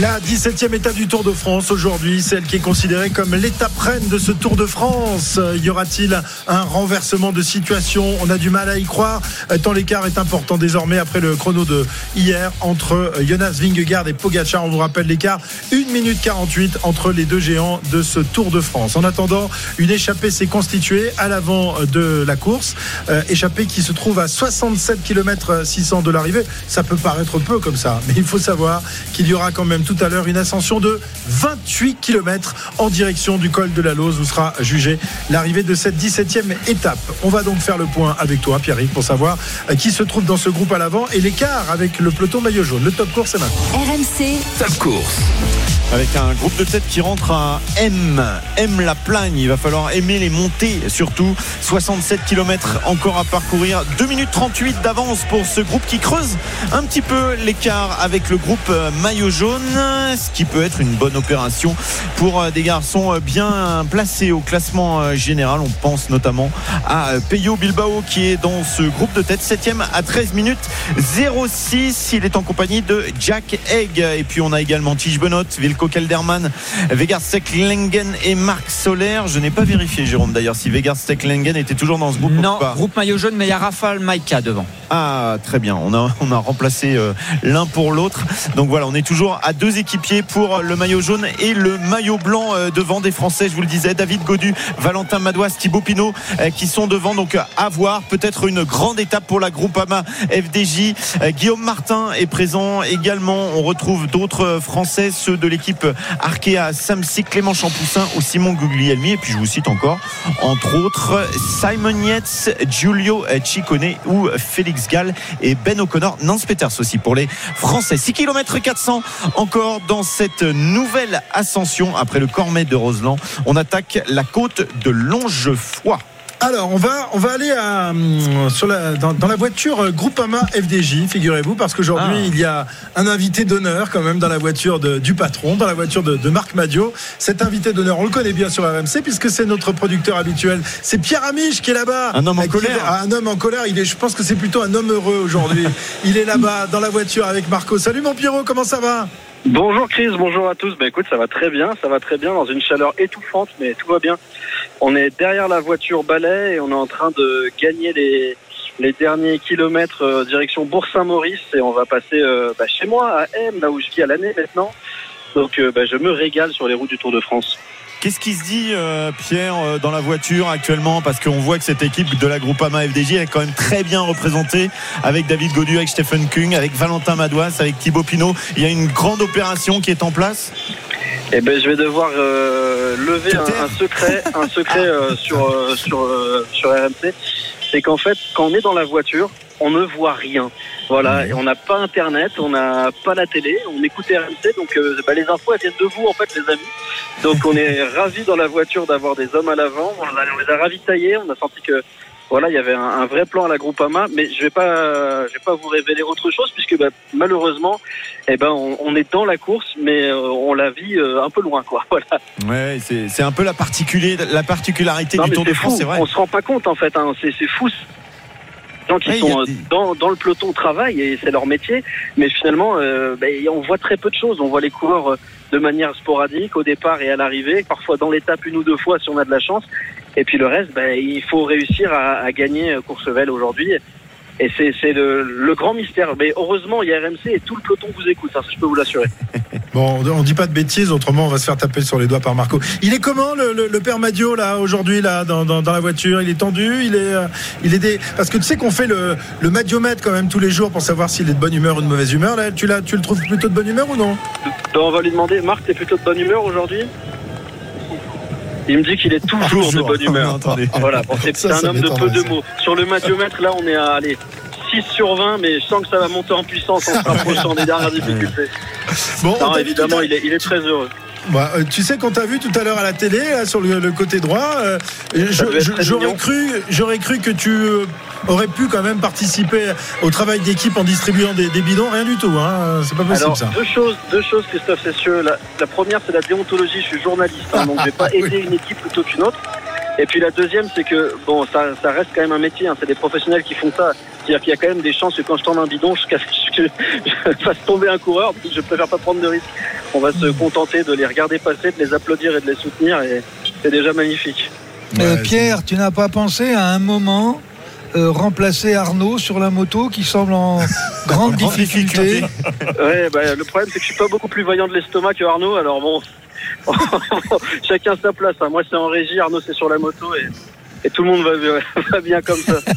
La 17e étape du Tour de France aujourd'hui, celle qui est considérée comme l'étape reine de ce Tour de France. Y aura-t-il un renversement de situation? On a du mal à y croire, tant l'écart est important désormais après le chrono de hier entre Jonas Vingegaard et Pogacar. On vous rappelle l'écart, 1 minute 48 entre les deux géants de ce Tour de France. En attendant, une échappée s'est constituée à l'avant de la course, euh, échappée qui se trouve à 67 km 600 de l'arrivée. Ça peut paraître peu comme ça, mais il faut savoir qu'il y aura quand même tout à l'heure une ascension de 28 km en direction du col de la Lose où sera jugée l'arrivée de cette 17e étape. On va donc faire le point avec toi, Pierre, pour savoir euh, qui se trouve dans ce groupe à l'avant et l'écart avec le peloton maillot jaune. Le top course est maintenant. RMC, Top course. Avec un groupe de tête qui rentre à M. M la plagne. Il va falloir aimer les montées surtout. 67 km encore à parcourir. 2 minutes 38 d'avance pour ce groupe qui creuse un petit peu l'écart avec le groupe euh, maillot jaune. Ce qui peut être une bonne opération pour euh, des garçons euh, bien placés au classement général. On pense notamment à Peyo Bilbao qui est dans ce groupe de tête. 7 à 13 minutes 06. Il est en compagnie de Jack Egg. Et puis on a également Tige Benot, Wilco Kelderman, Vegard Lengen et Marc Soler. Je n'ai pas vérifié, Jérôme, d'ailleurs, si Vegard Lengen était toujours dans ce groupe Non, ou pas. groupe maillot jaune, mais il y a Rafal Maïka devant. Ah, très bien. On a, on a remplacé euh, l'un pour l'autre. Donc voilà, on est toujours à deux équipiers pour le maillot jaune et le maillot blanc euh, devant des Français. Je vous le disais, David Godu, Valentin Madouas, Thibaut Pinot euh, qui sont devant. Donc à voir peut-être une grande étape pour la Groupama FDJ. Euh, Guillaume Martin est présent également. On retrouve d'autres Français, ceux de l'équipe Arkea Samsic, Clément Champoussin ou Simon Guglielmi. Et puis je vous cite encore, entre autres, Simon Yates, Giulio Ciccone ou Félix Gall et Ben O'Connor, Nance Peters aussi pour les Français. 6 km 400 encore dans cette nouvelle ascension après le Cormet de Roseland. On attaque la côte de Longefoy. Alors, on va, on va aller à, hum, sur la, dans, dans la voiture euh, Groupama FDJ, figurez-vous, parce qu'aujourd'hui, Ah. il y a un invité d'honneur quand même dans la voiture de- du patron, dans la voiture de, de Marc Madio. Cet invité d'honneur, on le connaît bien sur RMC, puisque c'est notre producteur habituel. C'est Pierre Amiche qui est là-bas. Un homme en colère. Un homme en colère. Il est, je pense que c'est plutôt un homme heureux aujourd'hui. il est là-bas, dans la voiture avec Marco. Salut mon Pierrot, comment ça va? Bonjour Chris, bonjour à tous. Bah écoute, ça va très bien, ça va très bien dans une chaleur étouffante, mais tout va bien. On est derrière la voiture balai et on est en train de gagner les, derniers kilomètres euh, direction Bourg-Saint-Maurice et on va passer euh, bah, chez moi à M, là où je vis à l'année maintenant. Donc euh, bah, je me régale sur les routes du Tour de France. Qu'est-ce qui se dit, euh, Pierre, euh, dans la voiture actuellement? Parce qu'on voit que cette équipe de la Groupama FDJ est quand même très bien représentée avec David Godu, avec Stephen Kung, avec Valentin Madouas, avec Thibaut Pinot. Il y a une grande opération qui est en place. Et ben je vais devoir euh, lever un, un secret, un secret euh, sur sur sur RMC, c'est qu'en fait quand on est dans la voiture, on ne voit rien. Voilà, et on n'a pas internet, on n'a pas la télé, on écoute RMC, donc euh, bah, les infos elles viennent de vous en fait les amis. Donc on est ravis dans la voiture d'avoir des hommes à l'avant. On, les a ravitaillés, on a senti que voilà, il y avait un, un vrai plan à la Groupama, mais je vais pas, je vais pas vous révéler autre chose puisque bah, malheureusement, eh ben, on, on est dans la course, mais euh, on la vit euh, un peu loin, quoi. Voilà. Ouais, c'est c'est un peu la, particulier- la particularité Non, du Tour de France, c'est vrai. On se rend pas compte en fait. Hein. C'est, c'est fou. Les gens qui Ouais, sont euh, des- dans, dans le peloton travaillent et c'est leur métier, mais finalement, euh, ben, on voit très peu de choses. On voit les coureurs de manière sporadique au départ et à l'arrivée, parfois dans l'étape une ou deux fois si on a de la chance. Et puis le reste, ben, il faut réussir à, à gagner euh, Courchevel aujourd'hui. Et c'est, le, le grand mystère. Mais heureusement, il y a RMC et tout le peloton vous écoute, hein, ça je peux vous l'assurer. Bon, on dit pas de bêtises, autrement on va se faire taper sur les doigts par Marco. Il est comment le, le- le père Madio là aujourd'hui là dans, dans- dans la voiture? Il est tendu? Il est euh, il est des parce que tu sais qu'on fait le, le Madiomètre quand même tous les jours pour savoir s'il est de bonne humeur ou de mauvaise humeur. Là, tu tu le trouves plutôt de bonne humeur ou non? Donc, on va lui demander, Marc, t'es plutôt de bonne humeur aujourd'hui? Il me dit qu'il est toujours, de bonne humeur. Attendez. Voilà, c'est un homme de peu de mots. Sur le madiomètre, là, on est à allez, 6 sur 20, mais je sens que ça va monter en puissance en se rapprochant des dernières difficultés. Bon, Non, évidemment, il est, il est très heureux. Bah, euh, tu sais qu'on t'a vu tout à l'heure à la télé là, sur le, le côté droit. euh, J'aurais cru j'aurais cru que tu aurais pu quand même participer au travail d'équipe en distribuant des, des bidons. Rien du tout. Hein, c'est pas possible Alors, ça. deux choses, deux choses, Christophe Cessieux. La, la première, c'est la déontologie. Je suis journaliste, hein, donc je vais pas Oui. aider une équipe plutôt qu'une autre. Et puis la deuxième, c'est que bon, ça, ça reste quand même un métier. hein. C'est des professionnels qui font ça. C'est-à-dire qu'il y a quand même des chances que quand je tends un bidon, je, casse- je, je fasse tomber un coureur. Donc je préfère pas prendre de risques. On va se contenter de les regarder passer, de les applaudir et de les soutenir. Et c'est déjà magnifique. Euh, Pierre, tu n'as pas pensé à un moment euh, remplacer Arnaud sur la moto qui semble en grande difficulté. Ouais, bah, le problème, c'est que je suis pas beaucoup plus vaillant de l'estomac que Arnaud. Alors bon, chacun sa place. hein. Moi, c'est en régie. Arnaud, c'est sur la moto. Et, et tout le monde va, va bien comme ça.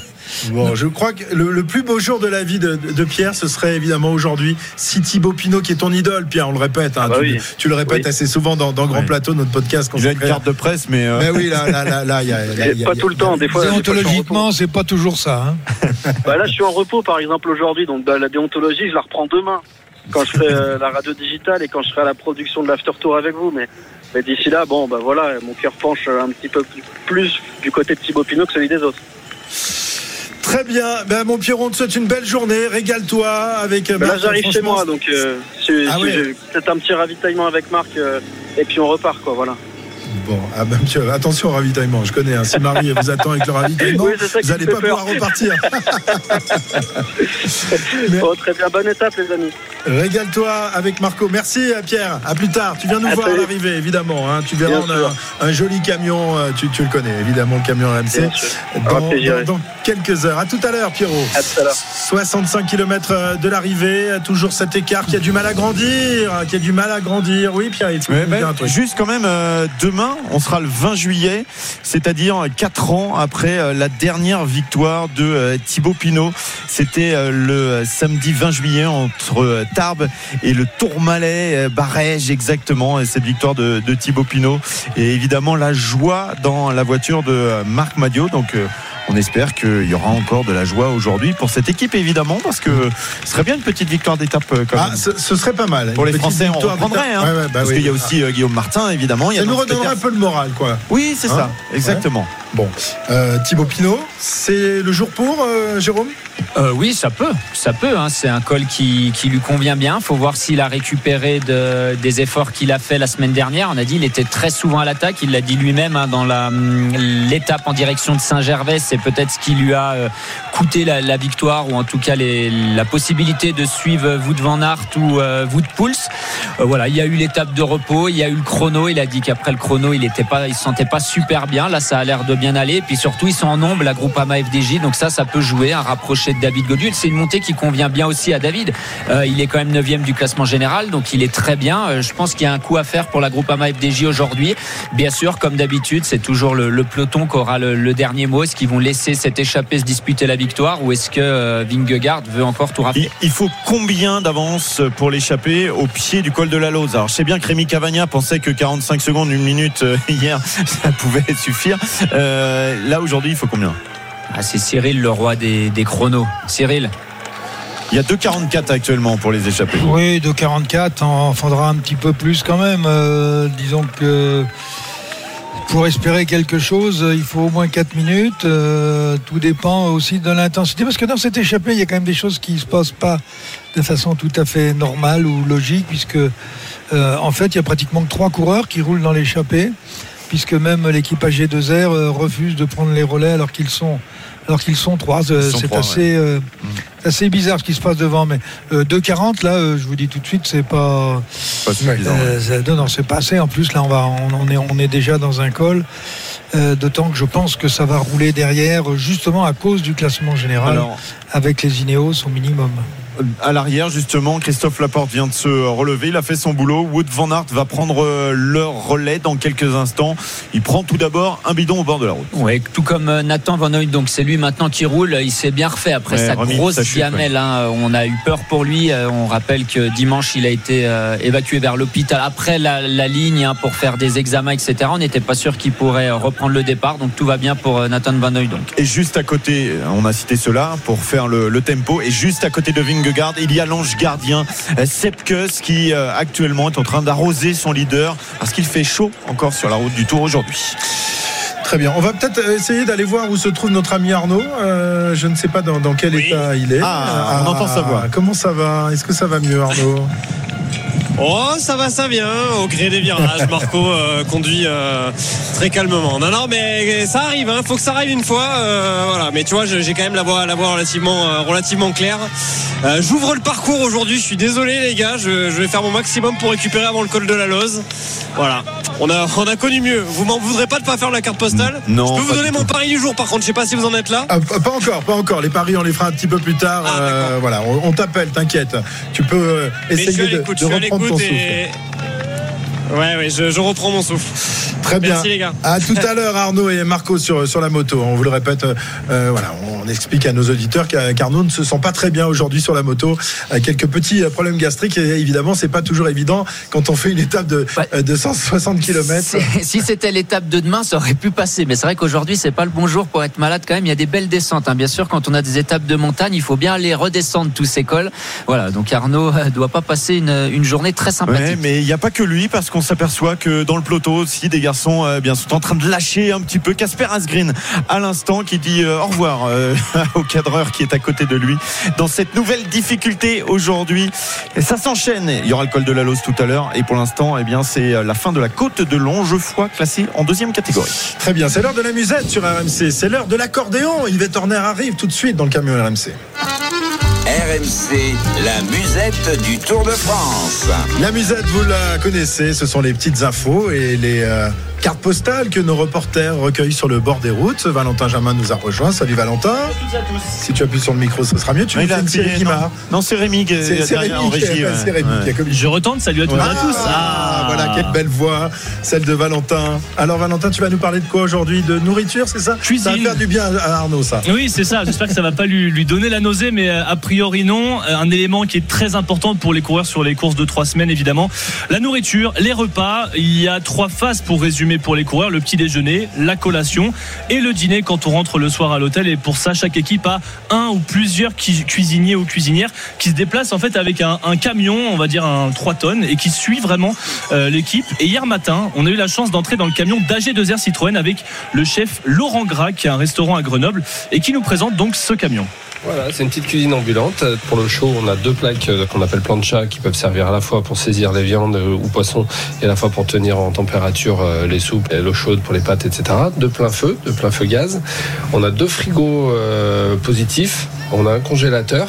Bon, je crois que le, le plus beau jour de la vie de, de Pierre, ce serait évidemment aujourd'hui. Si Thibaut Pinot, qui est ton idole, Pierre, on le répète, hein, Ah bah tu, oui. tu le répètes Oui. assez souvent dans, dans Grand. Plateau, notre podcast. Il a une carte de presse, mais. euh, Mais oui, là, là, là, là, il y a, là, y a- pas il y a- tout le temps. Des fois. Déontologiquement, c'est pas toujours ça. hein. Bah, là, je suis en repos, par exemple, aujourd'hui. Donc, bah, la déontologie, je la reprends demain. Quand je ferai euh, la radio digitale et quand je ferai la production de l'after tour avec vous. Mais, mais d'ici là, bon, bah voilà, mon cœur penche un petit peu plus du côté de Thibaut Pinot que celui des autres. Très bien. Ben, mon Pierrot, on te souhaite une belle journée. Régale-toi avec euh, Bah, là, Marc, j'arrive chez moi, donc euh, c'est- Ah peut-être un petit ravitaillement avec Marc euh, et puis on repart, quoi. Voilà. Bon, ah ben, monsieur, attention au ravitaillement. Je connais. hein, si Marie vous attend avec le ravitaillement, Oui, vous n'allez pas peur. pouvoir repartir. Mais- Bon, très bien, bonne étape, les amis. Régale-toi avec Marco. Merci euh, Pierre. À plus tard. Tu viens nous À voir à l'arrivée, évidemment. hein. Tu verras, on a un, un joli camion. euh, Tu, tu le connais, évidemment, le camion RMC. Dans, quelques heures. À tout à l'heure, Pierrot. À tout à l'heure. 65 km de l'arrivée. Toujours cet écart qui a du mal à grandir. Qui a du mal à grandir. Oui, Pierre, il faut Ouais, nous ben, dire un truc. juste quand même, euh, demain, on sera le 20 juillet, c'est-à-dire 4 ans après euh, la dernière victoire de euh, Thibaut Pinot. C'était euh, le samedi 20 juillet entre Tarbes et le Tourmalet, Barège exactement, et cette victoire de, de Thibaut Pinot. Et évidemment, la joie dans la voiture de Marc Madio. Donc, on espère qu'il y aura encore de la joie aujourd'hui pour cette équipe, évidemment, parce que ce serait bien une petite victoire d'étape euh, quand Ah, même. ce, ce serait pas mal. Pour Une les Français, on reprendrait. hein. Ouais, ouais, bah parce oui. qu'il y a aussi euh, Guillaume Martin, évidemment. Il y a Ça nous redonnera un peu le moral, quoi. Oui, c'est Hein ça, exactement. Bon, euh, Thibaut Pinot, c'est le jour pour, euh, Jérôme? Euh, oui, ça peut, ça peut. hein. C'est un col qui, lui convient bien. Faut voir s'il a récupéré de- des efforts qu'il a fait la semaine dernière. On a dit il était très souvent à l'attaque. Il l'a dit lui-même hein, dans hum, l'étape en direction de Saint-Gervais. C'est peut-être ce qui lui a coûté la, victoire ou en tout cas la possibilité de suivre Wout van Aert ou Wout Pouls. Voilà, il y a eu l'étape de repos, il y a eu le chrono. Il a dit qu'après le chrono, il était pas, il se sentait pas super bien. Là, ça a l'air de bien aller. Et puis surtout, ils sont en nombre, la groupe AMA FDJ. Donc ça, ça peut jouer à rapprocher de David Godul. C'est une montée qui convient bien aussi à David. Euh, il est quand même 9 du classement général, donc il est très bien. Euh, je pense qu'il y a un coup à faire pour la groupe AMA FDJ aujourd'hui. Bien sûr, comme d'habitude, c'est toujours le, peloton qui aura le, dernier mot. Est-ce qu'ils vont laisser cette échappée se disputer la victoire ou est-ce que euh, Vingegaard veut encore tout Il, il faut combien d'avance pour l'échapper au pied du col de la Lose Alors, je sais bien que Rémi Cavagna pensait que 45 secondes, une minute euh, hier, ça pouvait suffire. Euh, là, aujourd'hui, il faut combien? Ah, C'est Cyril, le roi des, des chronos. Cyril Il y a 2,44 actuellement pour les échapper. Oui, de 44, en faudra un petit peu plus quand même. Euh, disons que pour espérer quelque chose, il faut au moins 4 minutes. Euh, tout dépend aussi de l'intensité. Parce que dans cette échappée, il y a quand même des choses qui ne se passent pas de façon tout à fait normale ou logique, puisque euh, en fait, il y a pratiquement que trois coureurs qui roulent dans l'échappée, puisque même l'équipe AG2R euh, refuse de prendre les relais alors qu'ils sont alors qu'ils sont trois. Euh, C'est euh, c'est assez bizarre ce qui se passe devant. Mais euh, 2,40 là, euh, je vous dis tout de suite, c'est pas. Pas suffisant. Non, non, c'est pas assez. En plus, là, on, va, on, on est, on est déjà dans un col. D'autant que je pense que ça va rouler derrière, justement à cause du classement général, Alors, avec les Ineos au minimum. À l'arrière, justement, Christophe Laporte vient de se relever. Il a fait son boulot. Wood Van Aert va prendre euh, leur relais dans quelques instants. Il prend tout d'abord un bidon au bord de la route. Tout comme euh, Nathan Van Hoy, donc c'est lui maintenant qui roule. Il s'est bien refait après Ouais, sa remis grosse sa chute, hein. On a eu peur pour lui. Euh, On rappelle que dimanche, il a été euh, évacué vers l'hôpital après la, la ligne hein, pour faire des examens, etc. On n'était pas sûr qu'il pourrait reprendre le départ. Donc tout va bien pour Nathan Van. Donc. Et juste à côté, on a cité cela pour faire le, le tempo. Et juste à côté de Vingegaard, il y a l'ange gardien euh, Sepkus qui euh, actuellement est en train d'arroser son leader parce qu'il fait chaud encore sur la route du Tour aujourd'hui. Très bien. On va peut-être essayer d'aller voir où se trouve notre ami Arnaud. Euh, je ne sais pas dans, dans quel Oui. état il est. Ah, on entend sa voix. Comment ça va? Est-ce que ça va mieux, Arnaud? Oh, ça va, ça vient. Au gré des virages, Marco euh, conduit euh, très calmement. Non, non, mais ça arrive. Hein. Faut que ça arrive une fois. Euh, voilà. Mais tu vois, j'ai quand même la voix, la voix relativement, relativement claire. J'ouvre le parcours aujourd'hui. Je suis désolé, les gars. Je, je, vais faire mon maximum pour récupérer avant le col de la Loze. Voilà. On a, on a connu mieux. Vous m'en voudrez pas de pas faire la carte postale? Non. Je peux vous donner mon pari du jour. Par contre, je sais pas si vous en êtes là. Ah, pas encore, pas encore. Les paris, on les fera un petit peu plus tard. Ah, voilà. On, on t'appelle. T'inquiète. Tu peux essayer de, de reprendre ton souffle. Ouais, ouais, je, reprends mon souffle. Très bien. Merci les gars. À tout à l'heure, Arnaud et Marco sur, sur la moto. On vous le répète, euh, voilà, on explique à nos auditeurs qu'Arnaud ne se sent pas très bien aujourd'hui sur la moto. quelques petits problèmes gastriques et évidemment, c'est pas toujours évident quand on fait une étape de, de 160 km. Si c'était l'étape de demain, ça aurait pu passer. Mais c'est vrai qu'aujourd'hui, c'est pas le bon jour pour être malade quand même. Il y a des belles descentes. Hein. Bien sûr, quand on a des étapes de montagne, il faut bien aller redescendre tous ces cols. Voilà, donc Arnaud doit pas passer une, une journée très sympathique. Ouais, mais il n'y a pas que lui parce qu'on s'aperçoit que dans le peloton aussi, des garçons euh, bien sont en train de lâcher un petit peu. Casper Asgreen à l'instant qui dit euh, au revoir euh, au cadreur qui est à côté de lui dans cette nouvelle difficulté aujourd'hui. Ça s'enchaîne. Il y aura le col de la Lose tout à l'heure et pour l'instant, eh c'est la fin de la côte de Longefoy classée en deuxième catégorie. Très bien, c'est l'heure de la musette sur RMC. C'est l'heure de l'accordéon. Yvette Horner arrive tout de suite dans le camion RMC. RMC, la musette du Tour de France. La musette, vous la connaissez, ce sont les petites infos et les euh, cartes postales que nos reporters recueillent sur le bord des routes. Valentin Jamin nous a rejoint. Salut Valentin. Tous à tous. Si tu appuies sur le micro, ce sera mieux. Tu oui, une série qui marre. Non, c'est Rémi qui Rémi, qui, ouais. Je retente. Salut à tous ah, à tous. Ah, voilà, quelle belle voix, celle de Valentin. Alors Valentin, tu vas nous parler de quoi aujourd'hui? De nourriture, c'est ça? Cuisine. Ça va faire du bien à Arnaud, ça. Oui, c'est ça. J'espère que ça va pas lui, lui donner la nausée, mais euh, a priori non. Euh, un élément qui est très important pour les coureurs sur les courses de trois semaines, évidemment. La nourriture, les repas. Il y a trois phases pour résumer pour les coureurs. Le petit déjeuner, la collation et le dîner quand on rentre le soir à l'hôtel. Et pour ça, chaque équipe a un ou plusieurs cuisiniers ou cuisinières qui se déplacent en fait avec un, camion, on va dire un 3 tonnes, et qui suit vraiment euh, l'équipe. Et hier matin, on a eu la chance d'entrer dans le camion d'AG2R Citroën avec le chef Laurent Gras, qui a un restaurant à Grenoble, et qui nous présente donc ce camion. Voilà, c'est une petite cuisine ambulante. Pour le chaud, on a deux plaques euh, qu'on appelle plancha qui peuvent servir à la fois pour saisir les viandes euh, ou poissons et à la fois pour tenir en température euh, les soupes, l'eau chaude pour les pâtes, etc. De plein feu, de plein feu gaz. On a deux frigos positifs. On a un congélateur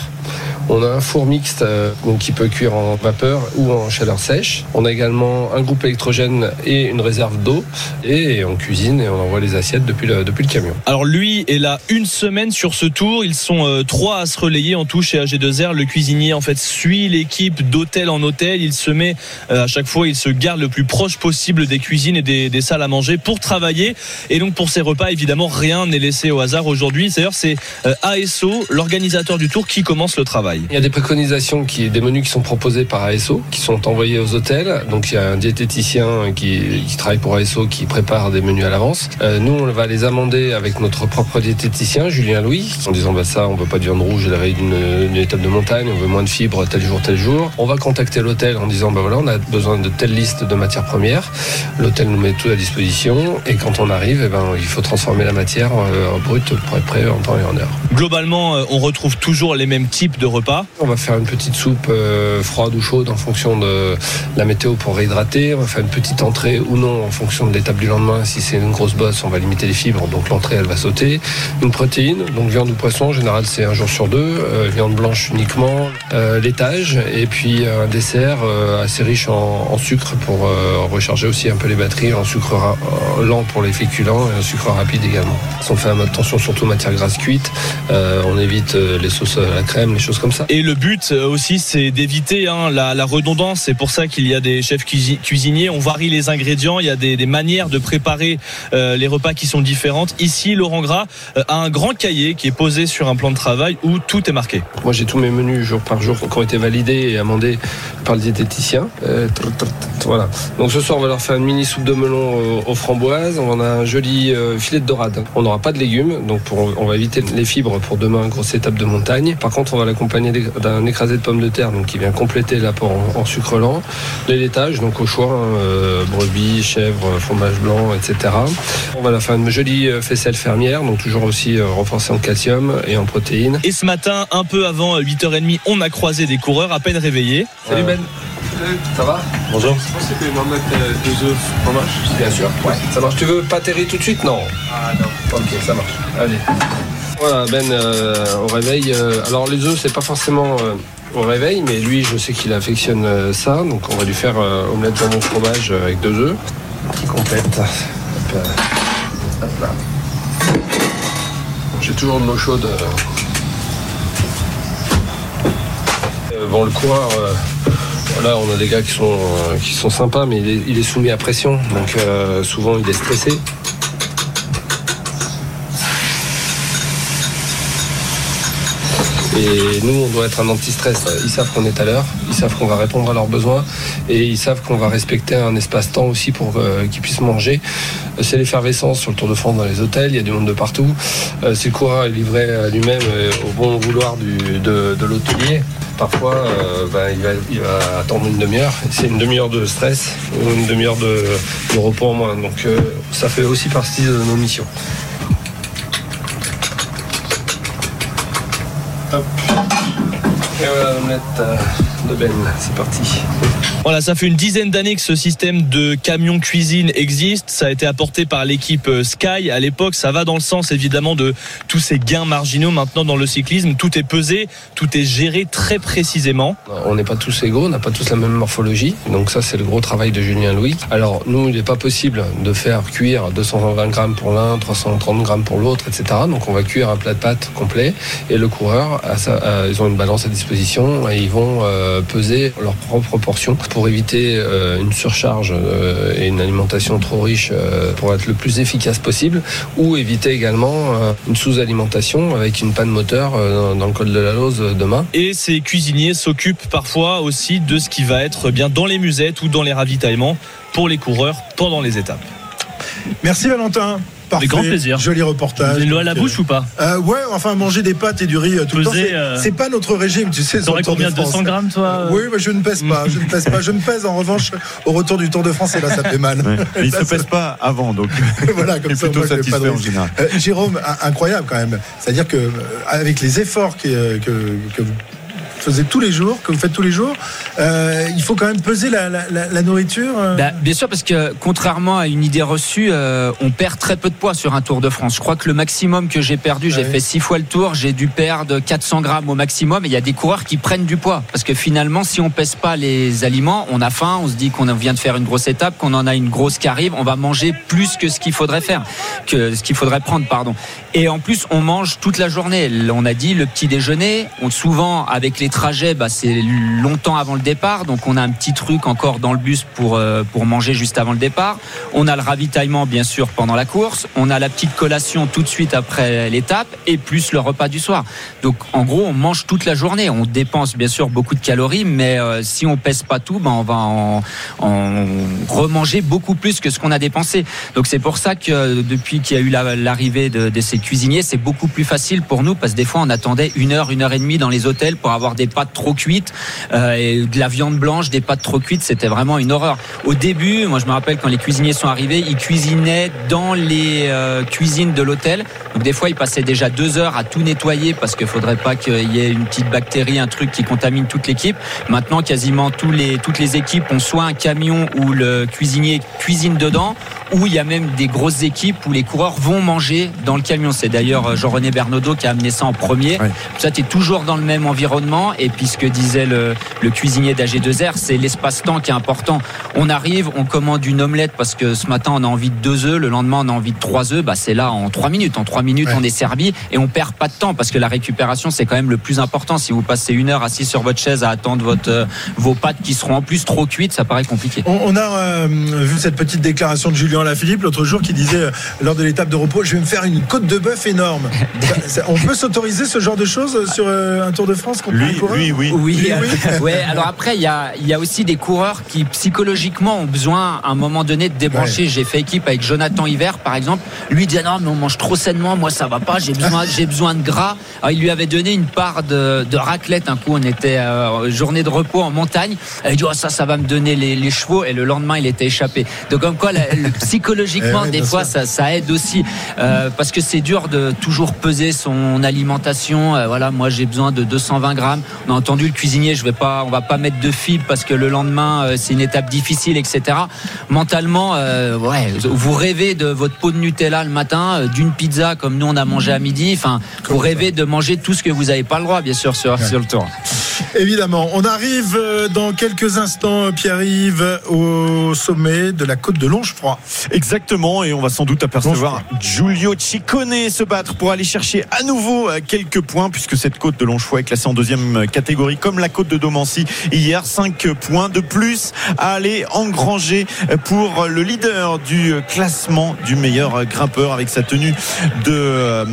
on a un four mixte euh, qui peut cuire en vapeur ou en chaleur sèche. On a également un groupe électrogène et une réserve d'eau. Et on cuisine et on envoie les assiettes depuis le, depuis le camion. Alors lui est là une semaine sur ce tour. Ils sont euh, trois à se relayer en tout chez AG2R. Le cuisinier en fait suit l'équipe d'hôtel en hôtel. Il se met euh, à chaque fois, il se garde le plus proche possible des cuisines et des, salles à manger pour travailler. Et donc pour ces repas, évidemment, rien n'est laissé au hasard aujourd'hui. D'ailleurs, c'est ASO, l'organisateur du tour, qui commence le travail. Il y a des préconisations, qui, des menus qui sont proposés par ASO, qui sont envoyés aux hôtels. Donc il y a un diététicien qui, travaille pour ASO qui prépare des menus à l'avance. Euh, nous, on va les amender avec notre propre diététicien, Julien Louis, en disant bah ça, on veut pas de viande rouge à la veille d'une étape de montagne, on veut moins de fibres tel jour, tel jour. On va contacter l'hôtel en disant bah voilà, on a besoin de telle liste de matières premières. L'hôtel nous met tout à disposition et quand on arrive, eh ben, il faut transformer la matière euh, en brute pour être prêt en temps et en heure. Globalement, euh, on retrouve toujours les mêmes types de repas on va faire une petite soupe euh, froide ou chaude en fonction de la météo pour réhydrater. On va faire une petite entrée ou non en fonction de l'étape du lendemain. Si c'est une grosse bosse, on va limiter les fibres, donc l'entrée elle va sauter. Une protéine, donc viande ou poisson, en général c'est un jour sur deux. Euh, viande blanche uniquement, euh, laitage et puis un dessert assez riche en, sucre pour recharger aussi un peu les batteries, en sucre lent pour les féculents et un sucre rapide également. On fait attention surtout aux matières grasses cuites. on évite les sauces à la crème, les choses comme ça. Et le but euh, aussi, c'est d'éviter hein, la, redondance. C'est pour ça qu'il y a des chefs cuisiniers. On varie les ingrédients. Il y a des, manières de préparer euh, les repas qui sont différentes. Ici, Laurent Gras euh, a un grand cahier qui est posé sur un plan de travail où tout est marqué. Moi, j'ai tous mes menus jour par jour qui ont été validés et amendés par le diététicien. voilà. Donc ce soir, on va leur faire une mini soupe de melon aux framboises. On a un joli filet de dorade. On n'aura pas de légumes, donc on va éviter les fibres pour demain, grosse étape de montagne. Par contre, on va l'accompagner d'un écrasé de pommes de terre donc qui vient compléter l'apport en, sucre lent. Les laitages, donc au choix, hein, euh, brebis, chèvre, fromage blanc, etc. On va la faire une jolie euh, faisselle fermière, donc toujours aussi euh, renforcée en calcium et en protéines. Et ce matin, un peu avant 8h30, on a croisé des coureurs à peine réveillés. Salut Ben Ça va? Bonjour. C'était une omelette euh, deux œufs fromage Bien sûr. Ouais. Ça marche. Tu veux pas terrer tout de suite? Non. Ah non. Ok, ça marche. Allez. Voilà, Ben, euh, au réveil. euh, alors les œufs, c'est pas forcément euh, au réveil, mais lui, je sais qu'il affectionne ça. Donc on va lui faire omelette jambon fromage avec deux œufs. Qui complète. Là. J'ai toujours de l'eau chaude. Bon, le euh, voilà, on a des gars qui sont, qui sont sympas, mais il est, soumis à pression, donc souvent il est stressé. Et nous, on doit être un anti-stress. Ils savent qu'on est à l'heure, ils savent qu'on va répondre à leurs besoins et ils savent qu'on va respecter un espace-temps aussi pour euh, qu'ils puissent manger. Euh, C'est l'effervescence sur le Tour de France dans les hôtels, il y a du monde de partout. Euh, si le coureur est livré lui-même au bon vouloir de, l'hôtelier, parfois ben, il, va, attendre une demi-heure. C'est une demi-heure de stress ou une demi-heure de, repos en moins. Donc ça fait aussi partie de nos missions. Et voilà l'omelette euh, de Ben, c'est parti. Voilà, ça fait une dizaine d'années que ce système de camion cuisine existe. Ça a été apporté par l'équipe euh, Sky. À l'époque, ça va dans le sens évidemment de tous ces gains marginaux. Maintenant, dans le cyclisme, tout est pesé, tout est géré très précisément. On n'est pas tous égaux, on n'a pas tous la même morphologie. Donc ça, c'est le gros travail de Julien Louis. Alors nous, il n'est pas possible de faire cuire 220 grammes pour l'un, 330 grammes pour l'autre, etc. Donc on va cuire un plat de pâtes complet. Et le coureur, ils ont une balance à disposition et ils vont euh, peser leurs propres portions pour éviter euh, une surcharge euh, et une alimentation trop riche euh, pour être le plus efficace possible ou éviter également euh, une sous-alimentation avec une panne moteur euh, dans- dans le col de la Lose euh, demain. Et ces cuisiniers s'occupent parfois aussi de ce qui va être bien dans les musettes ou dans les ravitaillements pour les coureurs pendant les étapes. Merci Valentin. Parfait. Avec grand plaisir. Joli reportage. Vous avez l'eau à la bouche ou pas euh, Ouais, enfin manger des pâtes et du riz euh, tout le temps, c'est euh, c'est pas notre régime, tu sais. T'aurais de combien France. 200 grammes toi euh Oui, mais je ne pèse pas. Je ne pèse pas. Je ne pèse en revanche au retour du Tour de France et là ça fait mal. Ouais. Mais il se pèse pas avant, donc voilà, comme ça, plutôt moi, n'ai pas de satisfait en général. Euh, Jérôme, incroyable quand même. C'est-à-dire que euh, avec les efforts que, euh, que, que vous faisiez tous les jours, que vous faites tous les jours, euh, il faut quand même peser la, la- la- la nourriture. euh. Bah, bien sûr, parce que contrairement à une idée reçue, euh, on perd très peu de poids sur un Tour de France. Je crois que le maximum que j'ai perdu, j'ai Ouais. fait six fois le tour, j'ai dû perdre 400 grammes au maximum. Et il y a des coureurs qui prennent du poids. Parce que finalement, si on pèse pas les aliments, on a faim, on se dit qu'on vient de faire une grosse étape, qu'on en a une grosse qui arrive, on va manger plus que ce qu'il faudrait faire, que ce qu'il faudrait prendre, pardon. Et en plus, on mange toute la journée. On a dit le petit déjeuner. Souvent, avec les trajets, bah, c'est longtemps avant le départ. Donc, on a un petit truc encore dans le bus pour, euh, pour manger juste avant le départ. On a le ravitaillement, bien sûr, pendant la course. On a la petite collation tout de suite après l'étape et plus le repas du soir. Donc, en gros, on mange toute la journée. On dépense, bien sûr, beaucoup de calories, mais euh, si on pèse pas tout, ben, on va en, en remanger beaucoup plus que ce qu'on a dépensé. Donc, c'est pour ça que depuis qu'il y a eu la- l'arrivée de, de ces cuisiniers, c'est beaucoup plus facile pour nous parce que des fois, on attendait une heure, une heure et demie dans les hôtels pour avoir des pâtes trop cuites euh, et de la viande blanche, des pâtes trop cuites. C'était vraiment une horreur. Au début, moi, je me rappelle quand les cuisiniers sont arrivés, ils cuisinaient dans les euh, cuisines de l'hôtel. Donc, des fois, ils passaient déjà deux heures à tout nettoyer parce qu'il faudrait pas qu'il y ait une petite bactérie, un truc qui contamine toute l'équipe. Maintenant, quasiment toutes les équipes ont soit un camion où le cuisinier cuisine dedans, ou il y a même des grosses équipes où les coureurs vont manger dans le camion. C'est d'ailleurs euh, Jean-René Bernaudot qui a amené ça en premier. Ouais. Ça, tu es toujours dans le même environnement. Et puis, ce que disait le, le cuisinier d'AG2R, c'est l'espace-temps qui est important. On arrive, on commande une omelette parce que ce matin, on a envie de deux œufs, le lendemain, on a envie de trois œufs. Bah, c'est là en trois minutes. En trois minutes, on est servi et on perd pas de temps parce que la récupération, c'est quand même le plus important. Si vous passez une heure assis sur votre chaise à attendre votre, euh, vos pâtes qui seront en plus trop cuites, ça paraît compliqué. On, on a euh, vu cette petite déclaration de Julien Lafilippe l'autre jour qui disait euh, lors de l'étape de repos je vais me faire une côte de bœuf énorme. On peut s'autoriser ce genre de choses sur euh, un Tour de France contre un Lui, coureur lui, oui. Oui, Oui, alors- oui. ouais, alors après, il y a, il y a aussi des coureurs qui psychologiquement ont besoin à un moment donné de débrancher. J'ai fait équipe avec Jonathan Hiver, par exemple. Lui disait non, mais on mange trop sainement, moi ça va pas, j'ai besoin, j'ai besoin de gras. Alors, il lui avait donné une part de, de raclette un coup, on était euh, journée de repos en montagne. Il dit oh, ça, ça va me donner les, les chevaux, et le lendemain il était échappé. Donc comme quoi, la- le- psychologiquement, Eh ouais, des fois, ça, ça aide aussi, euh, parce que c'est dur de toujours peser son alimentation. Euh, voilà, moi j'ai besoin de 220 grammes. On a entendu le cuisinier, je vais pas, on va pas mettre de fibres parce que le lendemain euh, c'est une étape difficile, etc. Mentalement, euh, ouais, vous rêvez de votre pot de Nutella le matin, d'une pizza comme nous on a mangé à midi. Enfin, vous rêvez de manger tout ce que vous n'avez pas le droit, bien sûr, sur, sur le tour. Évidemment, on arrive dans quelques instants, Pierre-Yves, au sommet de la côte de Longefroid. Exactement, et on va sans doute apercevoir Giulio Ciccone se battre pour aller chercher à nouveau quelques points, puisque cette côte de Longefroid est classée en deuxième catégorie, comme la côte de Domancy hier. 5 points de plus à aller engranger pour le leader du classement du meilleur grimpeur avec sa tenue de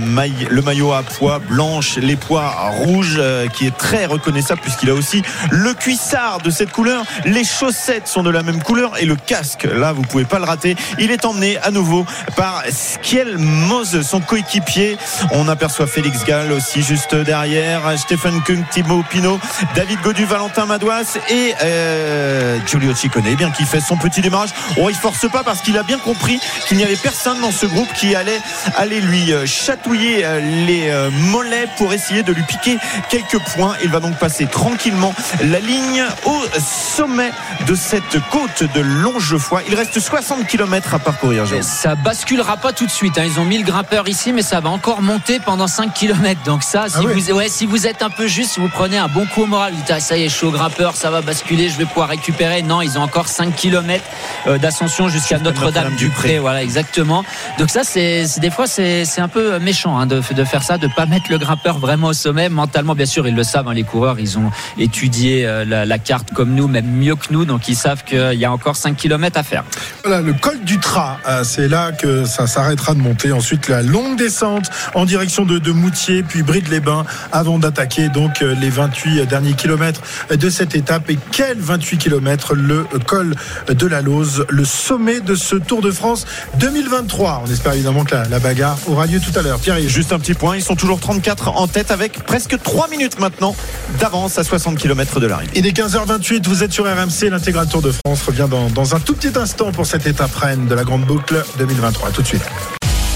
le maillot à pois blanche, les pois rouges, qui est très reconnaissable puisqu'il a aussi le cuissard de cette couleur. Les chaussettes sont de la même couleur et le casque, là, vous pouvez pas le rater. Il est emmené à nouveau par Skiel Mose, son coéquipier. On aperçoit Félix Gall aussi juste derrière. Stephen Kung, Thibaut Pinot, David Godu, Valentin Madouas et euh, Giulio Ciccone, eh bien qui fait son petit démarrage. Oh, il force pas parce qu'il a bien compris qu'il n'y avait personne dans ce groupe qui allait aller lui euh, chatouiller euh, les mollets pour essayer de lui piquer quelques points. Il va donc passer tranquillement la ligne au sommet de cette côte de Longefoy. Il reste 60 km à parcourir. Ça basculera pas tout de suite. Hein. Ils ont mis le grimpeur ici, mais ça va encore monter pendant 5 km. Donc ça, si, ah vous, ouais, si vous êtes un peu juste, vous prenez un bon coup au moral, vous dites ah, ça y est, je suis au grimpeur, ça va basculer, je vais pouvoir récupérer. Non, ils ont encore 5 km euh, d'ascension jusqu'à Notre-Dame-du-Pré. Voilà, exactement. Donc ça, c'est des fois, c'est un peu méchant hein, de, de, faire ça, de pas mettre le grimpeur vraiment au sommet. Mentalement, bien sûr, ils le savent, hein, les coureurs, ils ont étudié euh, la, carte comme nous, même mieux que nous, donc ils savent qu'il y a encore 5 km à faire. Voilà, le col du Tras, euh, c'est là que ça s'arrêtera de monter. Ensuite, la longue descente en direction de, de Moutier, puis Bride-les-Bains, avant d'attaquer donc euh, les 28 derniers kilomètres de cette étape. Et quel 28 kilomètres le col de la Lose, le sommet de ce Tour de France 2023. On espère évidemment que la, bagarre aura lieu tout à l'heure. Pierre, juste un petit point, ils sont toujours 34 en tête avec presque 3 minutes maintenant d'avance à 60 km de l'arrivée. Il est 15h28, vous êtes sur RMC, l'intégral Tour de France revient dans, dans un tout petit instant pour cette étape reine de la Grande Boucle 2023. tout de suite.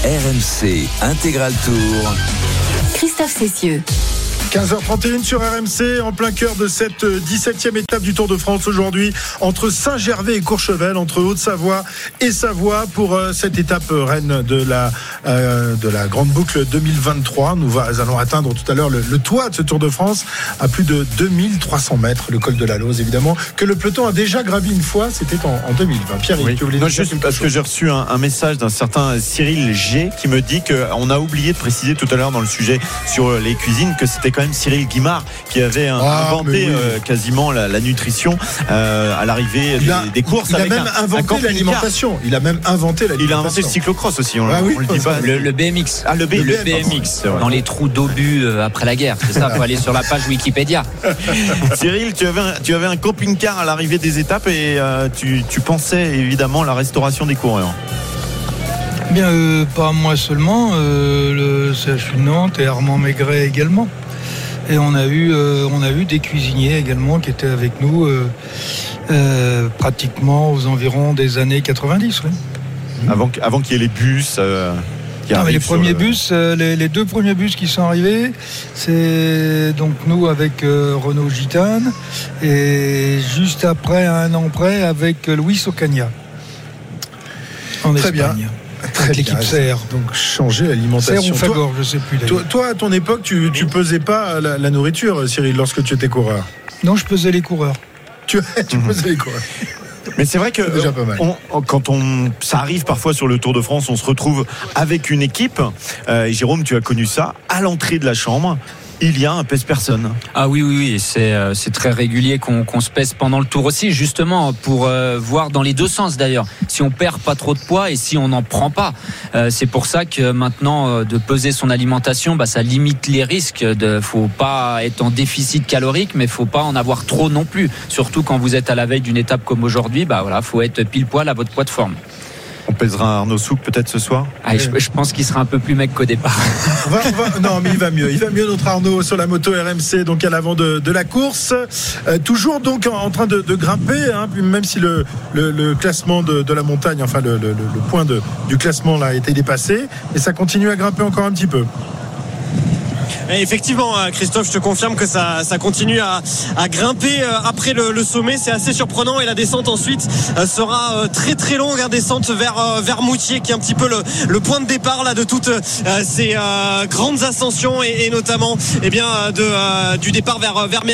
RMC Intégral Tour. Christophe Cessieux. 15h31 sur RMC, en plein cœur de cette 17e étape du Tour de France aujourd'hui, entre Saint-Gervais et Courchevel, entre Haute-Savoie et Savoie, pour euh, cette étape reine de la, euh, de la Grande Boucle 2023. Nous allons atteindre tout à l'heure le, toit de ce Tour de France à plus de 2300 mètres, le col de la Lose évidemment, que le peloton a déjà gravi une fois, c'était en, 2020. Pierre, oui. tu voulais non, juste parce que j'ai reçu un, un, message d'un certain Cyril G qui me dit qu'on a oublié de préciser tout à l'heure dans le sujet sur les cuisines que c'était quand même Cyril Guimard qui avait ah, inventé euh, quasiment la, nutrition euh, à l'arrivée des, courses. Il a même inventé l'alimentation. Il a même inventé l'alimentation. Il a inventé le cyclocross aussi. On, ah le dit pas. Le, BMX. Ah, le, BMX. Dans les trous d'obus euh, après la guerre. C'est ça, il faut aller sur la page Wikipédia. Cyril, tu avais, un, tu avais un camping-car à l'arrivée des étapes et tu, tu pensais évidemment à la restauration des coureurs. Bien, pas moi seulement, le CHU Nantes et Armand Maigret également. Et on a eu, euh, on a eu des cuisiniers également qui étaient avec nous euh, euh, pratiquement aux environs des années 90. Avant, avant qu'il y ait les bus. les premiers bus, les, deux premiers bus qui sont arrivés, c'est donc nous avec Renault Gitane et juste après, un an près, avec Louis Ocagna. En Très Espagne. bien l'équipe CR. Donc changer l'alimentation. Ou je sais plus. Toi, à ton époque, tu, tu pesais pas la, nourriture, Cyril, lorsque tu étais coureur Non, je pesais les coureurs. Tu, tu mhm. pesais les coureurs. Mais c'est vrai que quand on, ça arrive parfois sur le Tour de France, on se retrouve avec une équipe. Euh, Jérôme, tu as connu ça à l'entrée de la chambre il y a un pèse-personne. Ah oui, oui, oui, c'est euh, très régulier qu'on se pèse pendant le tour aussi, justement, pour euh, voir dans les deux sens d'ailleurs, si on perd pas trop de poids et si on n'en prend pas. Euh, c'est pour ça que maintenant, de peser son alimentation, bah, ça limite les risques. De, faut pas être en déficit calorique, mais faut pas en avoir trop non plus. Surtout quand vous êtes à la veille d'une étape comme aujourd'hui, bah faut être pile poil à votre poids de forme. On pèsera Arnaud Souk peut-être ce soir ah, je, je, pense qu'il sera un peu plus mec qu'au départ. va, va, non, mais il va mieux. Il va mieux notre Arnaud sur la moto RMC, donc à l'avant de, de, la course. Euh, toujours donc en, en train de, de grimper, hein, même si le, le, le classement de, de, la montagne, enfin le, le point de, du classement là a été dépassé, et ça continue à grimper encore un petit peu. Effectivement, euh, Christophe, je te confirme que ça, continue à, grimper euh, après le, sommet. C'est assez surprenant et la descente ensuite euh, sera très très longue, hein, descente vers, vers Moutier, qui est un petit peu le, point de départ là de toutes ces grandes ascensions et, notamment eh bien, du départ vers, vers.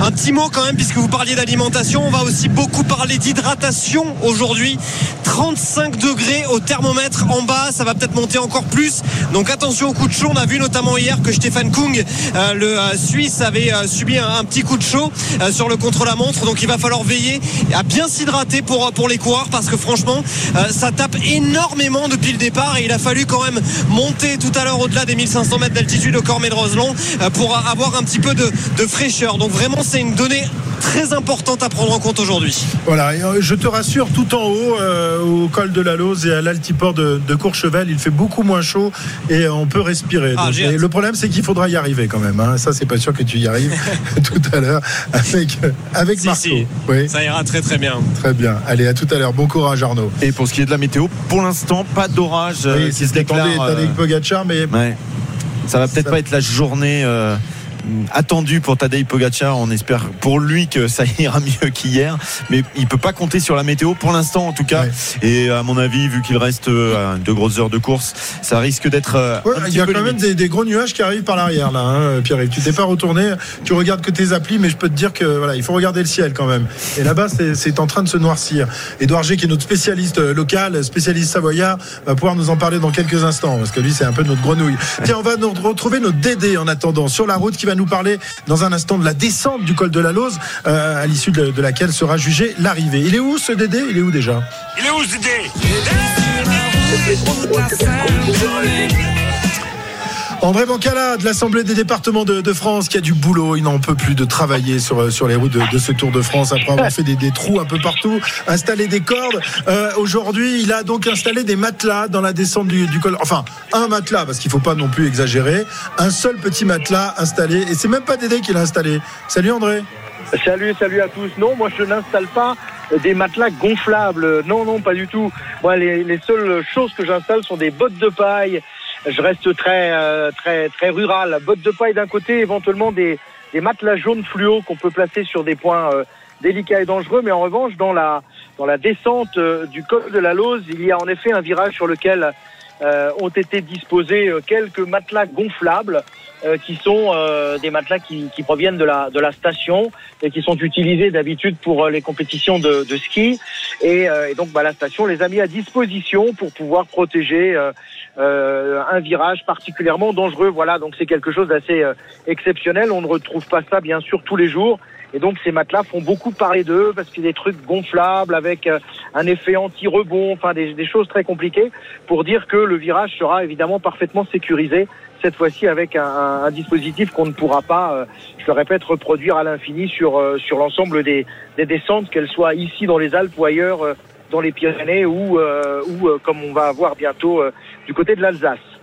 Un petit mot quand même, puisque vous parliez d'alimentation, on va aussi beaucoup parler d'hydratation aujourd'hui. 35 degrés au thermomètre en bas, ça va peut-être monter encore plus. Donc attention au coup de chaud. On a vu notamment hier que Stéphane Kung, euh, le euh, Suisse, avait euh, subi un, petit coup de chaud sur le contre-la-montre. Donc il va falloir veiller à bien s'hydrater pour, les coureurs parce que franchement, ça tape énormément depuis le départ et il a fallu quand même monter tout à l'heure au-delà des 1500 mètres d'altitude au Cormet de Roselon pour avoir un petit peu de fraîcheur. Donc vraiment, c'est une donnée très importante à prendre en compte aujourd'hui. Voilà, je te rassure, tout en haut, au col de la Lose et à l'altiport de, de, Courchevel, il fait beaucoup moins chaud et on peut respirer. Ah, Donc, le problème, c'est qu'il faudra y arriver quand même. Hein. Ça, c'est pas sûr que tu y arrives tout à l'heure avec, avec si, Marco. Si. Oui. Ça ira très très bien. Très bien. Allez, à tout à l'heure. Bon courage, Arnaud. Et pour ce qui est de la météo, pour l'instant, pas d'orage oui, euh, qui se déclare. Euh... Pogacar, mais. Ouais. Ça va peut-être ça... pas être la journée. Euh attendu pour Tadej Pogacar. On espère pour lui que ça ira mieux qu'hier, mais il peut pas compter sur la météo pour l'instant en tout cas. Ouais. Et à mon avis, vu qu'il reste euh, deux grosses heures de course, ça risque d'être. Euh, ouais, il y a quand limite. même des, des, gros nuages qui arrivent par l'arrière là, hein, Pierre. Tu t'es pas retourné, tu regardes que tes applis, mais je peux te dire que voilà, il faut regarder le ciel quand même. Et là-bas, c'est en train de se noircir. Edouard G, qui est notre spécialiste local, spécialiste savoyard, va pouvoir nous en parler dans quelques instants parce que lui, c'est un peu notre grenouille. Tiens, on va nous retrouver notre Dédé en attendant sur la route qui va nous parler dans un instant de la descente du col de la Lose, euh, à l'issue de, de, laquelle sera jugée l'arrivée. Il est où ce Dédé? Il est où déjà? Il est où ce Dédé? André Bancala de l'Assemblée des départements de, de, France qui a du boulot, il n'en peut plus de travailler sur, sur les routes de, de, ce Tour de France après avoir fait des, des trous un peu partout, installé des cordes. Euh, Aujourd'hui, il a donc installé des matelas dans la descente du, du col. Enfin, un matelas parce qu'il ne faut pas non plus exagérer. Un seul petit matelas installé et c'est même pas Dédé qui l'a installé. Salut André. Salut, salut à tous. Non, moi je n'installe pas des matelas gonflables. Non, non, pas du tout. Moi, les, les seules choses que j'installe sont des bottes de paille je reste très euh, très très rural. Bottes de paille d'un côté, éventuellement des, des matelas jaunes fluo qu'on peut placer sur des points euh, délicats et dangereux. Mais en revanche, dans la dans la descente euh, du col de la Lose, il y a en effet un virage sur lequel euh, ont été disposés quelques matelas gonflables euh, qui sont euh, des matelas qui, qui, proviennent de la, de la station et qui sont utilisés d'habitude pour les compétitions de, de ski. Et, euh, et donc bah, la station les a mis à disposition pour pouvoir protéger un virage particulièrement dangereux. Voilà, donc c'est quelque chose d'assez exceptionnel. On ne retrouve pas ça bien sûr tous les jours. Et donc ces matelas font beaucoup parler d'eux parce qu'il y a des trucs gonflables avec un effet anti-rebond, enfin des, choses très compliquées pour dire que le virage sera évidemment parfaitement sécurisé cette fois-ci avec un, dispositif qu'on ne pourra pas, euh, je le répète, reproduire à l'infini sur, euh, sur l'ensemble des, des, descentes, qu'elles soient ici dans les Alpes ou ailleurs euh, dans les Pyrénées ou, ou comme on va avoir bientôt du côté de l'Alsace.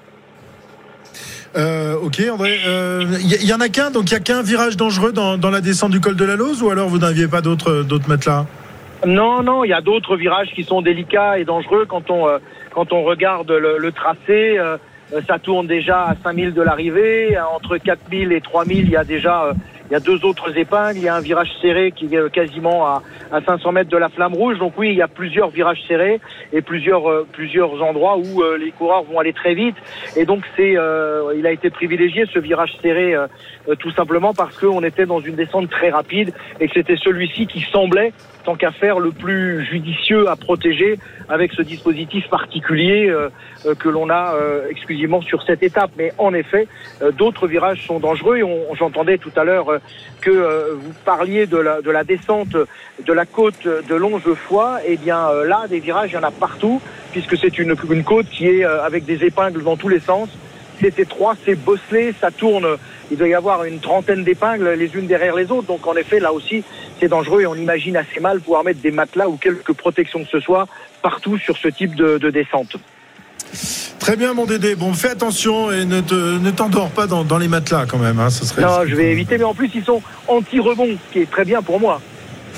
Euh, ok, André. Il euh, y, en a qu'un, donc il y a qu'un virage dangereux dans, la descente du col de la Lose, ou alors vous n'aviez pas d'autres d'autres matelas? Non, non, il y a d'autres virages qui sont délicats et dangereux quand on euh, quand on regarde le, tracé. Euh, ça tourne déjà à 5000 de l'arrivée. Entre 4000 et 3000, il y a déjà il y a deux autres épingles. Il y a un virage serré qui est quasiment à, à 500 mètres de la flamme rouge. Donc oui, il y a plusieurs virages serrés et plusieurs euh, plusieurs endroits où euh, les coureurs vont aller très vite. Et donc c'est euh, il a été privilégié ce virage serré tout simplement parce qu'on était dans une descente très rapide et que c'était celui-ci qui semblait tant qu'à faire le plus judicieux à protéger avec ce dispositif particulier euh, euh, que l'on a euh, exclusivement sur cette étape. Mais en effet, d'autres virages sont dangereux et j'entendais tout à l'heure que vous parliez de la, de la descente de la côte de Longefoy. Eh bien là, des virages, il y en a partout puisque c'est une, une côte qui est avec des épingles dans tous les sens c'est étroit, c'est bosselé, ça tourne il doit y avoir une trentaine d'épingles les unes derrière les autres. Donc en effet, là aussi, c'est dangereux et on imagine assez mal pouvoir mettre des matelas ou quelques protections que ce soit partout sur ce type de, de descente. Très bien, mon Dédé. Bon, fais attention et ne, te, ne t'endors pas dans, dans les matelas quand même. Hein. Ce serait, Non, je vais éviter, mais en plus, ils sont anti-rebond, ce qui est très bien pour moi.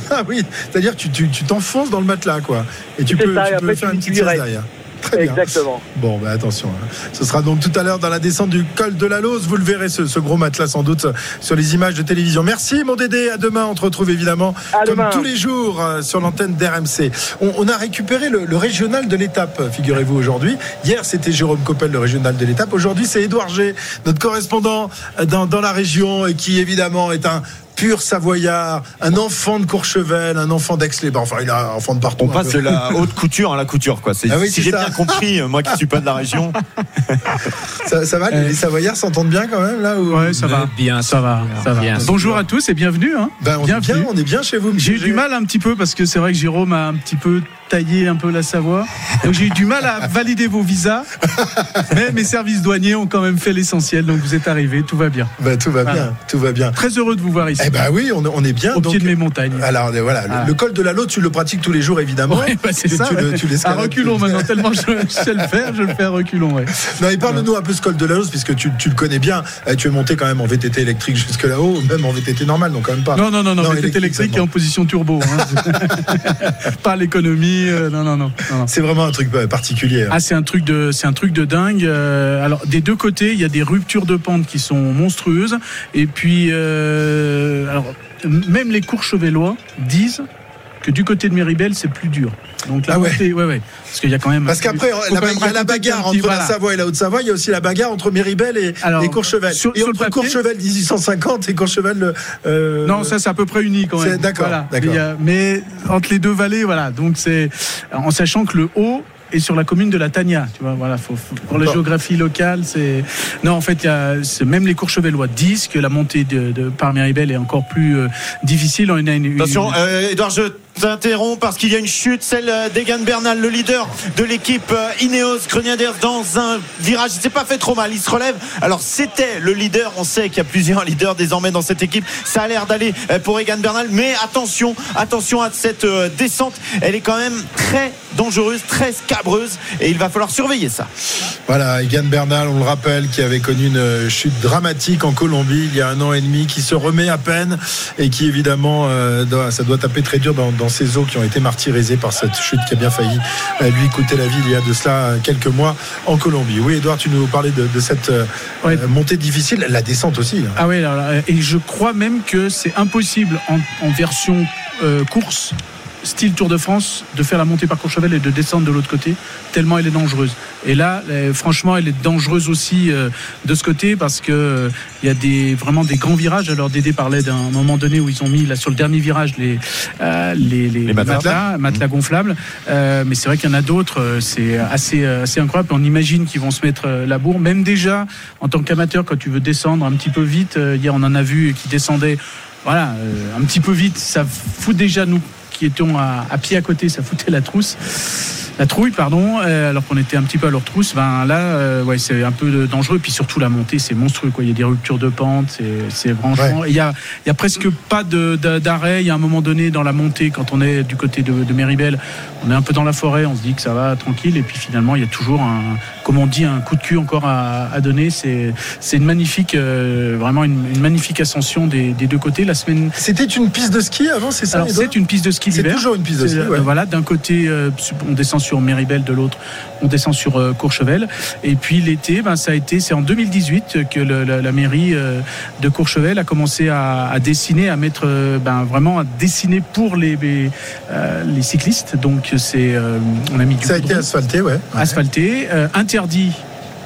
Ah oui, c'est-à-dire que tu, tu, tu t'enfonces dans le matelas, quoi. Et tu C'est peux, ça, tu et peux après, faire une petite derrière. Très bien. Exactement. Bon, bah attention. hein. Ce sera donc tout à l'heure dans la descente du col de la Lose. Vous le verrez, ce, ce gros matelas, sans doute, sur les images de télévision. Merci, mon Dédé. À demain. On te retrouve évidemment, À comme demain. tous les jours, euh, sur l'antenne d'RMC. On, on a récupéré le, le régional de l'étape, figurez-vous, aujourd'hui. Hier, c'était Jérôme Coppel, le régional de l'étape. Aujourd'hui, c'est Édouard G, notre correspondant euh, dans, dans la région et qui, évidemment, est un pur savoyard, un enfant de Courchevel, un enfant d'Aix-les-Bains. Enfin, il a un enfant de partout. On passe peu. de la haute couture à la couture, quoi. Ah oui, si j'ai bien compris, euh, moi qui suis pas de la région. Ça, ça va, les, Euh, les Savoyards s'entendent bien quand même, là où... Ouais, ça va. Bien Ça va, ça va. Bien. Bonjour à tous et bienvenue. Hein. Ben, on, est bien, on est bien chez vous. J'ai eu du mal un petit peu parce que c'est vrai que Jérôme a un petit peu un peu la Savoie. Donc j'ai eu du mal à valider vos visas. Mais mes services douaniers ont quand même fait l'essentiel. Donc vous êtes arrivés, tout va bien. Ben, tout va bien, tout va bien. Très heureux de vous voir ici. Eh ben oui, on, on est bien. au donc- pied de mes montagnes. Alors euh, voilà, le- Ah. le, col de la Lode, tu le pratiques tous les jours évidemment. Ouais, bah, c'est ça. tu le- ouais. tu à reculons maintenant, tellement je, je sais le faire, je le fais à reculons. Ouais. Non, et parle-nous un peu ce col de la Lode, puisque tu, tu le connais bien. Euh, Tu es monté quand même en VTT électrique jusque là-haut, même en VTT normal, donc quand même pas. Non, non, non, non, Non, VTT électrique, électrique et en position turbo. hein. pas l'économie. Euh, non, non, non. non, non. C'est vraiment un truc euh, particulier. Ah, c'est un truc de, c'est un truc de dingue. Euh, alors, des deux côtés, il y a des ruptures de pente qui sont monstrueuses. Et puis, alors, même les courchevellois disent que du côté de Méribel, c'est plus dur. Donc la Ah ouais. ouais, ouais. Parce qu'il y a quand même. Parce qu'après, il y a la bagarre entre la. Savoie et la Haute-Savoie, il y a aussi la bagarre entre Méribel et, Alors, et Courchevel. sur- et sur le entre papier- Courchevel 1850 et Courchevel. euh, Non, ça c'est à peu près uni quand même. d'accord, Voilà. d'accord. Mais, a- entre les deux vallées, voilà. Donc c'est en sachant que le haut est sur la commune de la Tania. Tu vois, voilà. Faut, faut- pour la géographie locale, c'est non. En fait, y a même les Courchevellois disent que la montée de, de par Méribel est encore plus euh, difficile. On a une, une- Attention, euh, Edouard, je t'interromps parce qu'il y a une chute, celle d'Egan Bernal, le leader de l'équipe euh, Ineos Grenadiers dans un virage. Il s'est pas fait trop mal, il se relève. Alors c'était le leader, on sait qu'il y a plusieurs leaders désormais dans cette équipe. Ça a l'air d'aller euh, pour Egan Bernal, mais attention, attention à cette euh, descente. Elle est quand même très dangereuse, très scabreuse et il va falloir surveiller ça. Voilà, Egan Bernal, on le rappelle, qui avait connu une chute dramatique en Colombie il y a un an et demi, qui se remet à peine et qui évidemment, ça doit taper très dur dans, dans ces eaux qui ont été martyrisées par cette chute qui a bien failli euh, lui coûter la vie il y a de cela quelques mois en Colombie. Oui, Edouard, tu nous parlais de, de cette euh, Ouais. euh, montée difficile, la descente aussi. hein. Ah oui, et je crois même que c'est impossible en, en version euh, course style Tour de France de faire la montée par Courchevel et de descendre de l'autre côté tellement elle est dangereuse. Et là, euh, franchement, elle est dangereuse aussi euh, de ce côté parce que euh, il y a des vraiment des grands virages. Alors Dédé parlait d'un moment donné où ils ont mis là sur le dernier virage les euh, les, les, matelas. matelas, matelas gonflables. Euh, mais c'est vrai qu'il y en a d'autres. C'est assez assez incroyable. On imagine qu'ils vont se mettre la bourre. Même déjà en tant qu'amateur, quand tu veux descendre un petit peu vite, hier on en a vu qui descendaient. Voilà, euh, un petit peu vite, ça fout déjà nous qui étions à, à pied à côté, ça foutait la trousse. La trouille, pardon, euh, alors qu'on était un petit peu à leur trousse, ben là, euh, ouais, c'est un peu dangereux. Puis surtout, la montée, c'est monstrueux. Quoi. Il y a des ruptures de pente, c'est- franchement. et Il y a, il y a presque pas d'arrêt. Il y a un moment donné dans la montée, quand on est du côté de, de Méribel, on est un peu dans la forêt, on se dit que ça va tranquille. Et puis finalement, il y a toujours un, comme on dit, un coup de cul encore à, à donner. C'est c'est une magnifique, euh, vraiment une, une magnifique ascension des, des deux côtés. La semaine, C'était une piste de ski avant, c'est ça c'est une piste de ski C'est toujours une piste de ski, euh, ouais. Voilà, d'un côté euh, on descend sur Méribel, de l'autre on descend sur euh, Courchevel. Et puis l'été, ben, ça a été, c'est en 2018 que le- la, la mairie de Courchevel a commencé à, à dessiner, à mettre, ben, vraiment à dessiner pour les les, les cyclistes. Donc c'est, on a mis du Ça a été asphalté, ouais. Ouais. asphalté, interdit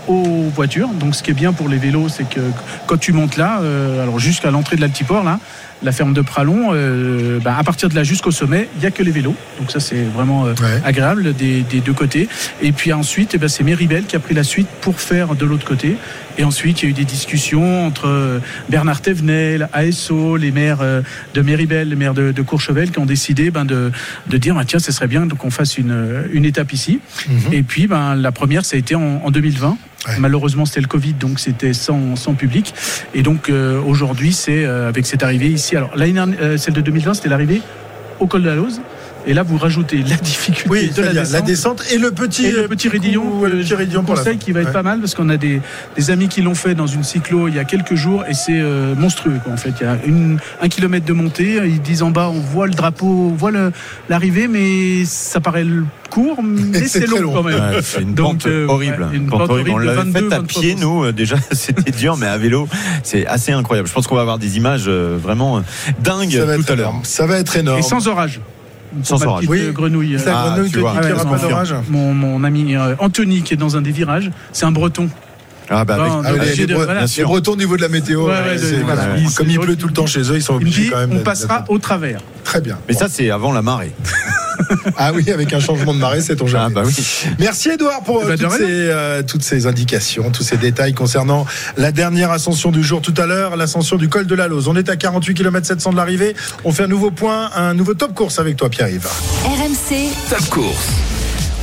aux voitures. Donc, ce qui est bien pour les vélos, c'est que quand tu montes là, euh, alors jusqu'à l'entrée de l'altiport, là, la ferme de Pralon. euh, bah, à partir de là jusqu'au sommet, il n'y a que les vélos. Donc ça, c'est vraiment euh, agréable des, des deux côtés. Et puis ensuite, eh ben, c'est Méribel qui a pris la suite pour faire de l'autre côté. Et ensuite, il y a eu des discussions entre euh, Bernard Thévenet, ASO, les maires euh, de Méribel, les maires de, de Courchevel, qui ont décidé ben, de, de dire bah, tiens, ce serait bien qu'on fasse une, une étape ici. Mhm. Et puis, ben, la première, ça a été en, en 2020. Malheureusement, c'était le Covid, donc c'était sans, sans public. Et donc euh, aujourd'hui, c'est euh, avec cette arrivée ici. Alors l'année dernière, euh, celle de 2020, c'était l'arrivée au col de la Lose. Et là, vous rajoutez la difficulté Oui, de la descente, la descente et le petit, et le petit coup, raidillon. ouais, le euh, petit raidillon pour la conseille fin. qui va être Ouais. pas mal parce qu'on a des, des amis qui l'ont fait dans une cyclo il y a quelques jours et c'est euh, monstrueux. Quoi, en fait, il y a une, un kilomètre de montée. Ils disent en bas, on voit le drapeau, on voit l'arrivée, mais ça paraît court, mais C'est long, long. quand même. Ouais, c'est une Donc, pente euh, horrible. ouais, une Pente pente horrible. On l'avait 22, faite à 23 pied, nous. euh, Déjà, c'était dur, mais à vélo, c'est assez incroyable. Je pense qu'on va avoir des images euh, vraiment euh, dingues tout à l'heure. Ça va être énorme. Et sans orage. Sans orage. petite, Oui. euh, grenouille. C'est la Ah, grenouille pas mon- d'orage. Mon, mon ami euh, Anthony, qui est dans un des virages, c'est un breton. Ah bah avec- Ah, avec- les, les de- Bre- voilà. les Bretons au niveau de la météo, Ouais, ouais, de- voilà. comme il pleut tout le temps chez eux, ils sont obligés dit, quand même. on passera au travers. Très bien. Mais ça, c'est avant la marée. Ah oui, avec un changement de marée, c'est ton jamais. Ah bah oui. Merci Edouard pour Eh euh, ben, toutes, ces, euh, toutes ces indications, tous ces détails concernant la dernière ascension du jour tout à l'heure, l'ascension du col de la Lose. On est à 48 km 700 de l'arrivée. On fait un nouveau point, un nouveau top course avec toi Pierre-Yves. RMC, Top course.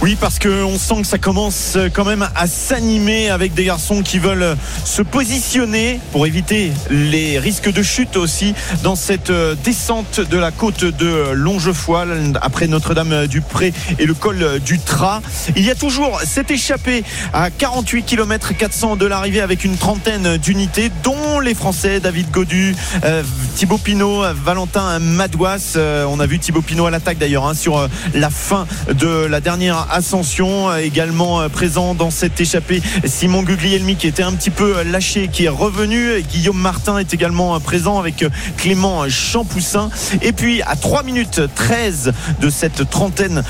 Oui, parce qu'on sent que ça commence quand même à s'animer avec des garçons qui veulent se positionner pour éviter les risques de chute aussi dans cette euh, descente de la côte de Longefoy après Notre-Dame-du-Pré et le col du Trat. Il y a toujours cette échappée à 48 km 400 de l'arrivée avec une trentaine d'unités, dont les Français David Godu, euh, Thibaut Pinot, Valentin Madouas. Euh, on a vu Thibaut Pinot à l'attaque d'ailleurs hein, sur euh, la fin de la dernière ascension. Euh, également euh, présent dans cette échappée Simon Guglielmi qui était un petit peu euh, lâché, qui est revenu. Guillaume Martin est également présent avec Clément Champoussin. Et puis à 3 minutes 13 de cette trentaine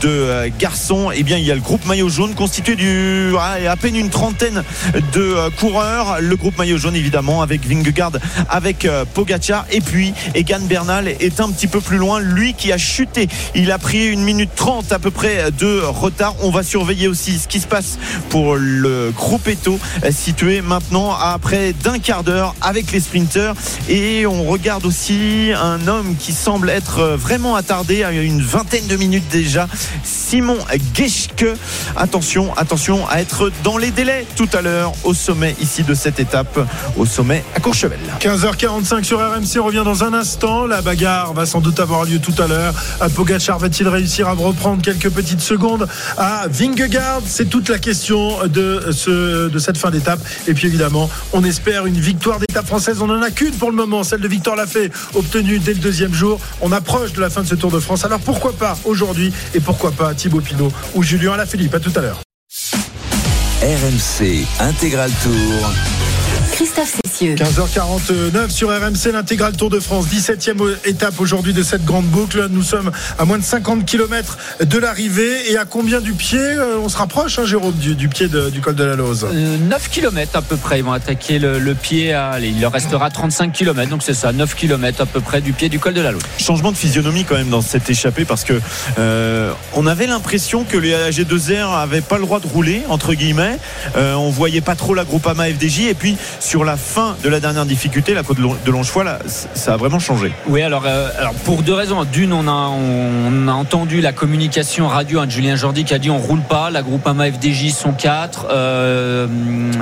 de garçons, eh bien il y a le groupe maillot jaune constitué du à peine une trentaine de coureurs. Le groupe maillot jaune évidemment avec Vingegaard, avec Pogacar et puis Egan Bernal est un petit peu plus loin. Lui qui a chuté, il a pris une minute 30 à peu près de retard. On va surveiller aussi ce qui se passe pour le groupe Eto euh, situé maintenant à près d'un quart d'heure avec les sprinters et on regarde aussi un homme qui semble être euh, vraiment attardé à une vingtaine de minutes déjà. Simon Geschke. Attention, attention à être dans les délais tout à l'heure au sommet ici de cette étape, au sommet à Courchevel. 15h45 sur RMC, revient dans un instant. La bagarre va sans doute avoir lieu tout à l'heure. Euh, Pogacar va-t-il réussir à reprendre quelques petites secondes? À Vingegaard C'est toute la question de, ce, de cette fin d'étape. Et puis évidemment, on espère une victoire d'étape française. On n'en a qu'une pour le moment, celle de Victor Lafay, obtenue dès le deuxième jour. On approche de la fin de ce Tour de France. Alors pourquoi pas aujourd'hui et pourquoi pas Thibaut Pinot ou Julien Alaphilippe? À tout à l'heure. RMC Intégral Tour. Christophe Cessieux. 15h49 sur RMC, l'intégral Tour de France, 17e étape aujourd'hui de cette grande boucle. Nous sommes à moins de 50 km de l'arrivée et à combien du pied Euh, On se rapproche, hein, Jérôme, du, du pied de- du col de la Lose. Euh, 9 km à peu près. Ils vont attaquer le, le pied. À, allez, il leur restera 35 km. Donc c'est ça, 9 km à peu près du pied du col de la Lose. Changement de physionomie quand même dans cette échappée parce que euh, on avait l'impression que les AG2R avaient pas le droit de rouler entre guillemets. Euh, on voyait pas trop la Groupama FDJ et puis sur la fin de la dernière difficulté, la côte de Lon- de Longefoy, là, c- ça a vraiment changé. Oui, alors, euh, alors pour deux raisons. D'une, on a, entendu la communication radio hein, de Julien Jordi qui a dit on roule pas. La Groupama FDJ sont quatre. Euh,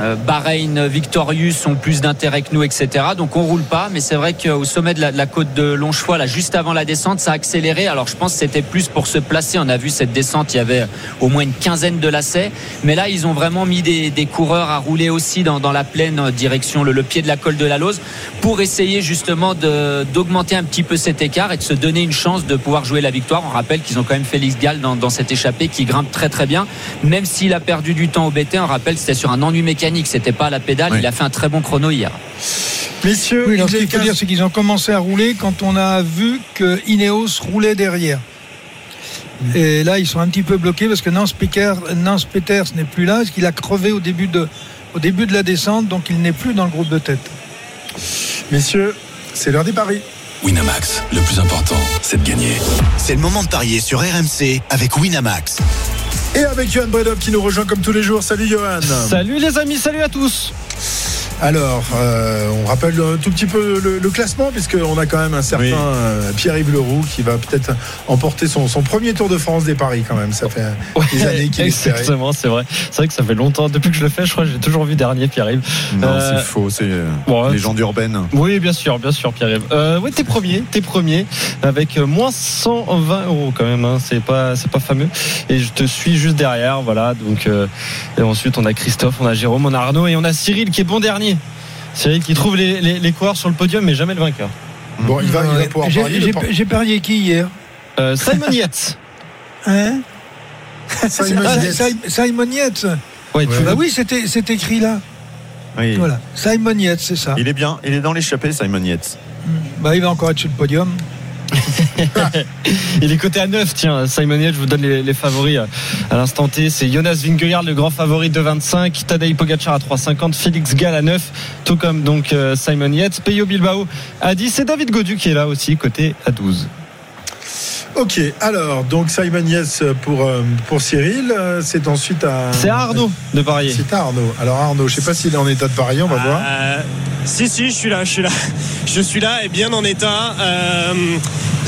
euh, Bahreïn, Victorious ont plus d'intérêt que nous, etc. Donc on roule pas. Mais c'est vrai qu'au sommet de la, côte de Longefoy, là, juste avant la descente, ça a accéléré. Alors je pense que c'était plus pour se placer. On a vu cette descente, il y avait au moins une quinzaine de lacets. Mais là, ils ont vraiment mis des, coureurs à rouler aussi dans, dans la plaine euh, direction le, le pied de la colle de la Lose pour essayer justement d'augmenter un petit peu cet écart et de se donner une chance de pouvoir jouer la victoire. On rappelle qu'ils ont quand même Félix Gall dans, dans cette échappée qui grimpe très très bien. Même s'il a perdu du temps au BT, on rappelle que c'était sur un ennui mécanique, c'était pas à la pédale. Il a fait un très bon chrono hier. Messieurs, Oui, alors ce qu'il faut 15 dire, c'est qu'ils ont commencé à rouler quand on a vu que Ineos roulait derrière. Et là, ils sont un petit peu bloqués parce que Nance, Picker, Nance Peters n'est plus là, parce qu'il a crevé au début, de, au début de la descente, donc il n'est plus dans le groupe de tête. Messieurs, c'est l'heure des paris. Winamax, le plus important, c'est de gagner. C'est le moment de parier sur RMC avec Winamax. Et avec Johan Bredov qui nous rejoint comme tous les jours. Salut Johan. Salut les amis, salut à tous. Alors, euh, on rappelle un tout petit peu le, le classement, puisqu'on a quand même un certain Oui. euh, Pierre-Yves Leroux qui va peut-être emporter son, son premier Tour de France des paris quand même. Ça fait des années qu'il espérait. Exactement, c'est vrai. C'est vrai que ça fait longtemps. Depuis que je le fais, je crois que j'ai toujours vu dernier Pierre-Yves. Non, Euh, c'est faux, c'est euh, bon, ouais. légende urbaine. Oui, bien sûr, bien sûr, Pierre-Yves. Euh, oui, t'es premier, t'es premier, avec euh, moins 120 euros quand même. Hein, c'est pas, c'est pas fameux. Et je te suis juste derrière, voilà. Donc, euh, et ensuite on a Christophe, on a Jérôme, on a Arnaud et on a Cyril qui est bon dernier. Cyril qui trouve les, les, les coureurs sur le podium, mais jamais le vainqueur. Bon, il va, il va pouvoir J'ai- parier. J'ai le par- j'ai parié qui hier Euh, Simon Yates. Hein Simon Ah, Yates. Sim- Simon Yates Ouais, tu- Bah oui, c'était c'est écrit là. Oui. Voilà. Simon Yates, c'est ça. Il est bien, il est dans l'échappée, Simon Yates. Bah, il va encore être sur le podium. Il est coté à 9, tiens, Simon Yates, je vous donne les, favoris euh, à l'instant T. C'est Jonas Vingegaard, le grand favori de 25, Tadej Pogacar à 3,50, Félix Gall à 9, tout comme donc euh, Simon Yates, Peyo Bilbao à 10 et David Godu qui est là aussi, côté à 12. Ok, alors, donc Simon Yes pour, euh, pour Cyril. euh, C'est ensuite à. C'est à Arnaud de parier. C'est à Arnaud. Alors, Arnaud, je sais pas s'il est en état de parier, on va voir. Euh, si, si, je suis là, je suis là. Je suis là et bien en état. Euh,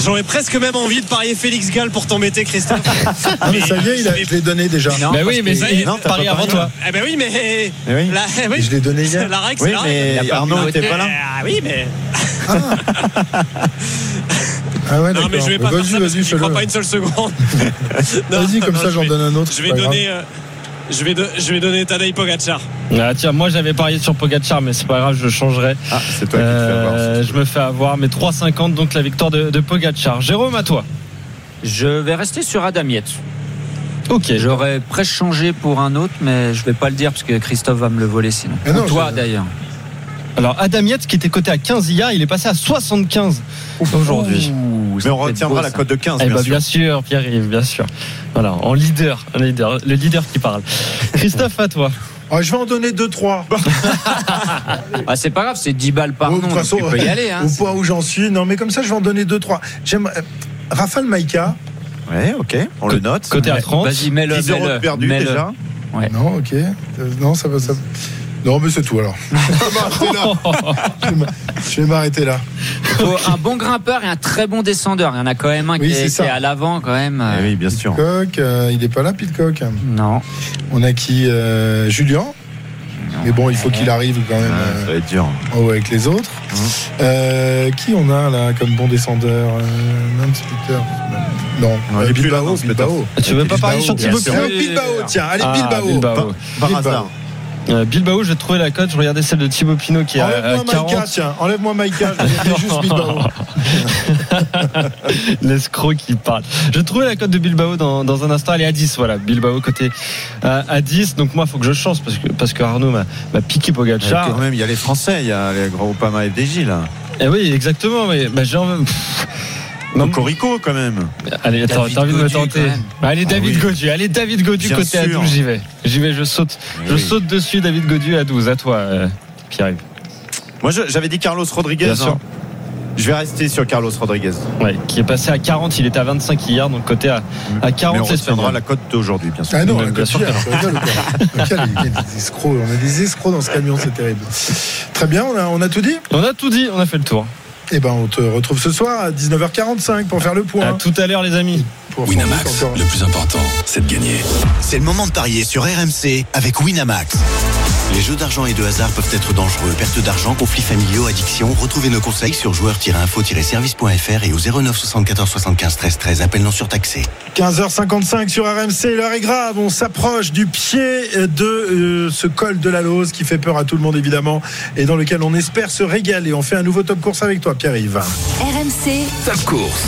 J'aurais presque même envie de parier Félix Gall pour t'embêter, Christophe. Ah, mais ça y est, il a- je l'ai donné déjà. Non, Bah oui, mais ça y est, non, pas avant parié. toi. Eh ben oui, mais. Oui. La, oui. Je l'ai donné hier. La règle, Oui, la mais. Arnaud n'était pas là. Ah oui, mais. Ah ouais, Non, mais je vais pas faire Vas-y, ça parce que vas-y, j'y crois pas une seule seconde. Vas-y, comme non, ça, je j'en vais- donne un autre. Je vais donner. euh, Je vais, do- je vais donner Tadej Pogacar. Ah, tiens, moi j'avais parié sur Pogacar, mais c'est pas grave, je changerai. Ah, c'est toi qui te fais avoir. Euh, je me fais avoir, mais 3,50 donc la victoire de, de Pogacar. Jérôme, à toi. Je vais rester sur Adam Yates. Ok. J'aurais presque changé pour un autre, mais je vais pas le dire parce que Christophe va me le voler sinon. Non, Ou toi je- d'ailleurs. Alors Adam Yates qui était coté à 15 hier, il est passé à 75 aujourd'hui. Mais on retiendra beau, la cote de 15, Eh bien ben, sûr. bien sûr, Pierre-Yves, bien sûr. Voilà, en leader, en leader, le leader qui parle. Christophe, à toi. Ah, je vais en donner 2-3. Ah, c'est pas grave, c'est 10 balles par Bon, nom. de toute donc façon, tu peux y aller. Hein. au point où j'en suis. Non, mais comme ça, je vais en donner 2-3. J'aime. euh, Rafale Maïka. Ouais, ok, on le note. Côté à Ouais, 30. Vas-y, mets-le. 10 euros perdu déjà. Ouais. Non, ok. Euh, Non, ça va. Ça... Non, mais c'est tout alors. Je vais m'arrêter là. Faut un bon grimpeur et un très bon descendeur. Il y en a quand même un Oui, qui, est, ça. qui est à l'avant quand même. Eh oui, bien sûr. Pitcock, euh, il est pas là, Pitcock. Non. On a qui euh, Julien. Mais bon, il faut qu'il arrive quand même Ah, ça euh, va être dur. oh, avec les autres. Euh, qui on a là comme bon descendeur euh, Peter Non, là, Bilbao. Bilbao. Tu veux pas parier sur Thibaut Ah, Bilbao, tiens, allez, Ah, Bilbao. Bilbao. Par- Par Bilbao. hasard. Euh, Bilbao, j'ai trouvé la cote, je regardais celle de Thibaut Pinot qui est à, à Enlève-moi Maïka, 40. tiens, enlève-moi Maïka, juste Bilbao. L'escroc qui parle. J'ai trouvé la cote de Bilbao dans, dans un instant. Elle est à 10. Voilà, Bilbao côté à, à 10. Donc moi, il faut que je chance parce que, parce que Arnaud m'a m'a piqué Et Pogacar. Quand même, il y a les Français, il y a les Groupama FDJ là. Eh oui, exactement. Mais bah, j'ai envie. Pff. Non, Corico quand même. Allez, attends, David t'as envie de me tenter même. Allez, Ah David oui. Godu. Allez, David Godu Bien côté à sûr. 12. J'y vais. J'y vais, je saute. Je Oui. saute dessus, David Godu à 12. À toi, euh, Pierre. Moi, je- j'avais dit Carlos Rodriguez. Bien sûr. hein. Je vais rester sur Carlos Rodriguez. Ouais, qui est passé à 40. Il était à 25 hier, donc côté à, à Mais 40 on retiendra la cote d'aujourd'hui, bien sûr. Ah non, Bien la rigoles ou quoi Quel- quel des escrocs, on a des escrocs dans ce camion, c'est terrible. Très bien, on a, on a tout dit? On a tout dit, on a fait le tour. Eh ben, on te retrouve ce soir à 19h45 pour faire le À point. tout à l'heure, les amis. Pour Winamax, le plus important, c'est de gagner. C'est le moment de parier sur RMC avec Winamax. Les jeux d'argent et de hasard peuvent être dangereux. Perte d'argent, conflits familiaux, addiction. Retrouvez nos conseils sur joueurs-info-service.fr et au 09 74 75 13 13. Appel non surtaxé. 15h55 sur RMC, l'heure est grave, on s'approche du pied de euh, ce col de la Lose qui fait peur à tout le monde évidemment et dans lequel on espère se régaler. On fait un nouveau top course avec toi Pierre-Yves. RMC, Top course.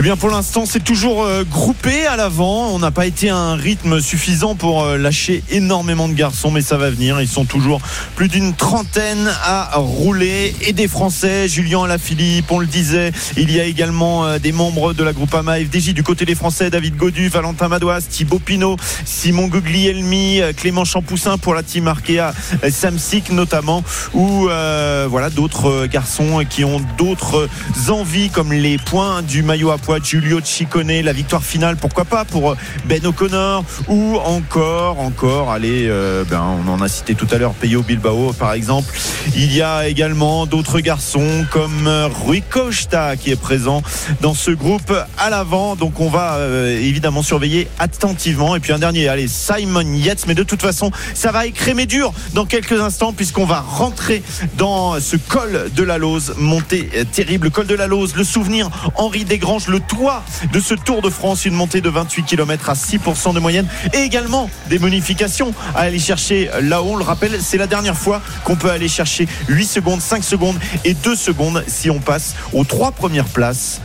Eh bien, pour l'instant, c'est toujours euh, groupé à l'avant. On n'a pas été à un rythme suffisant pour euh, lâcher énormément de garçons, mais ça va venir. Ils sont toujours plus d'une trentaine à rouler et des Français. Julien Alaphilippe, on le disait. Il y a également euh, des membres de la Groupama FDJ du côté des Français. David Godu, Valentin Madoise, Thibaut Pinot, Simon Guglielmi, Clément Champoussin pour la team Arkea, Samsic notamment, ou euh, voilà d'autres garçons qui ont d'autres envies comme les points du maillot à poids Giulio Ciccone, la victoire finale, pourquoi pas pour Ben O'Connor, ou encore, encore, allez, euh, ben, on en a cité tout à l'heure, Peyo Bilbao par exemple. Il y a également d'autres garçons comme euh, Rui Costa qui est présent dans ce groupe à l'avant. Donc on va euh, évidemment surveiller attentivement. Et puis un dernier, allez, Simon Yates. Mais de toute façon, ça va écrémer dur dans quelques instants puisqu'on va rentrer dans ce col de la Lose, montée euh, terrible. Col de la Lose, le souvenir Henri Desgranges, le toit de ce Tour de France, une montée de 28 km à 6% de moyenne et également des bonifications à aller chercher là-haut. On le rappelle, c'est la dernière fois qu'on peut aller chercher 8 secondes, 5 secondes et 2 secondes si on passe aux trois premières places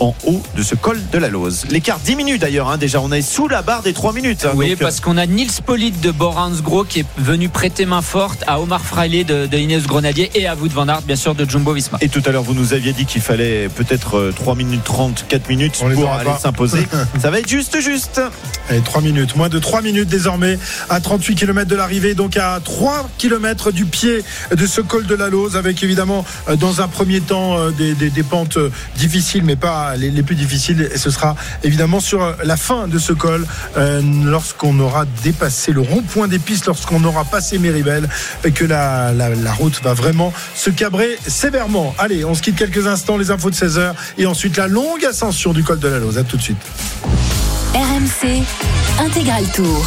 en haut de ce col de la Lose. L'écart diminue d'ailleurs, hein, déjà on est sous la barre des 3 minutes. hein, Oui, donc, parce qu'on a Nils Polite de Boransgro qui est venu prêter main forte à Omar Freiley de, de Grenadier et à Wout van Aert, bien sûr, de Jumbo Visma. Et tout à l'heure, vous nous aviez dit qu'il fallait peut-être euh, 3 minutes 30, 4 minutes On pour aller s'imposer. Ça va être juste, juste. Allez, 3 minutes, moins de 3 minutes désormais à 38 km de l'arrivée, donc à 3 km du pied de ce col de la Lose, avec évidemment euh, dans un premier temps euh, des, des- des pentes euh, difficiles, mais pas les, plus difficiles. Et ce sera évidemment sur euh, la fin de ce col, euh, lorsqu'on aura dépassé le rond-point des pistes, lorsqu'on aura passé Méribel, que la, la- route va vraiment se cabrer sévèrement. Allez, on se quitte quelques instants, les infos de 16h, et ensuite la longue ascension du col de la Lose. Tout de suite. RMC Intégral Tour.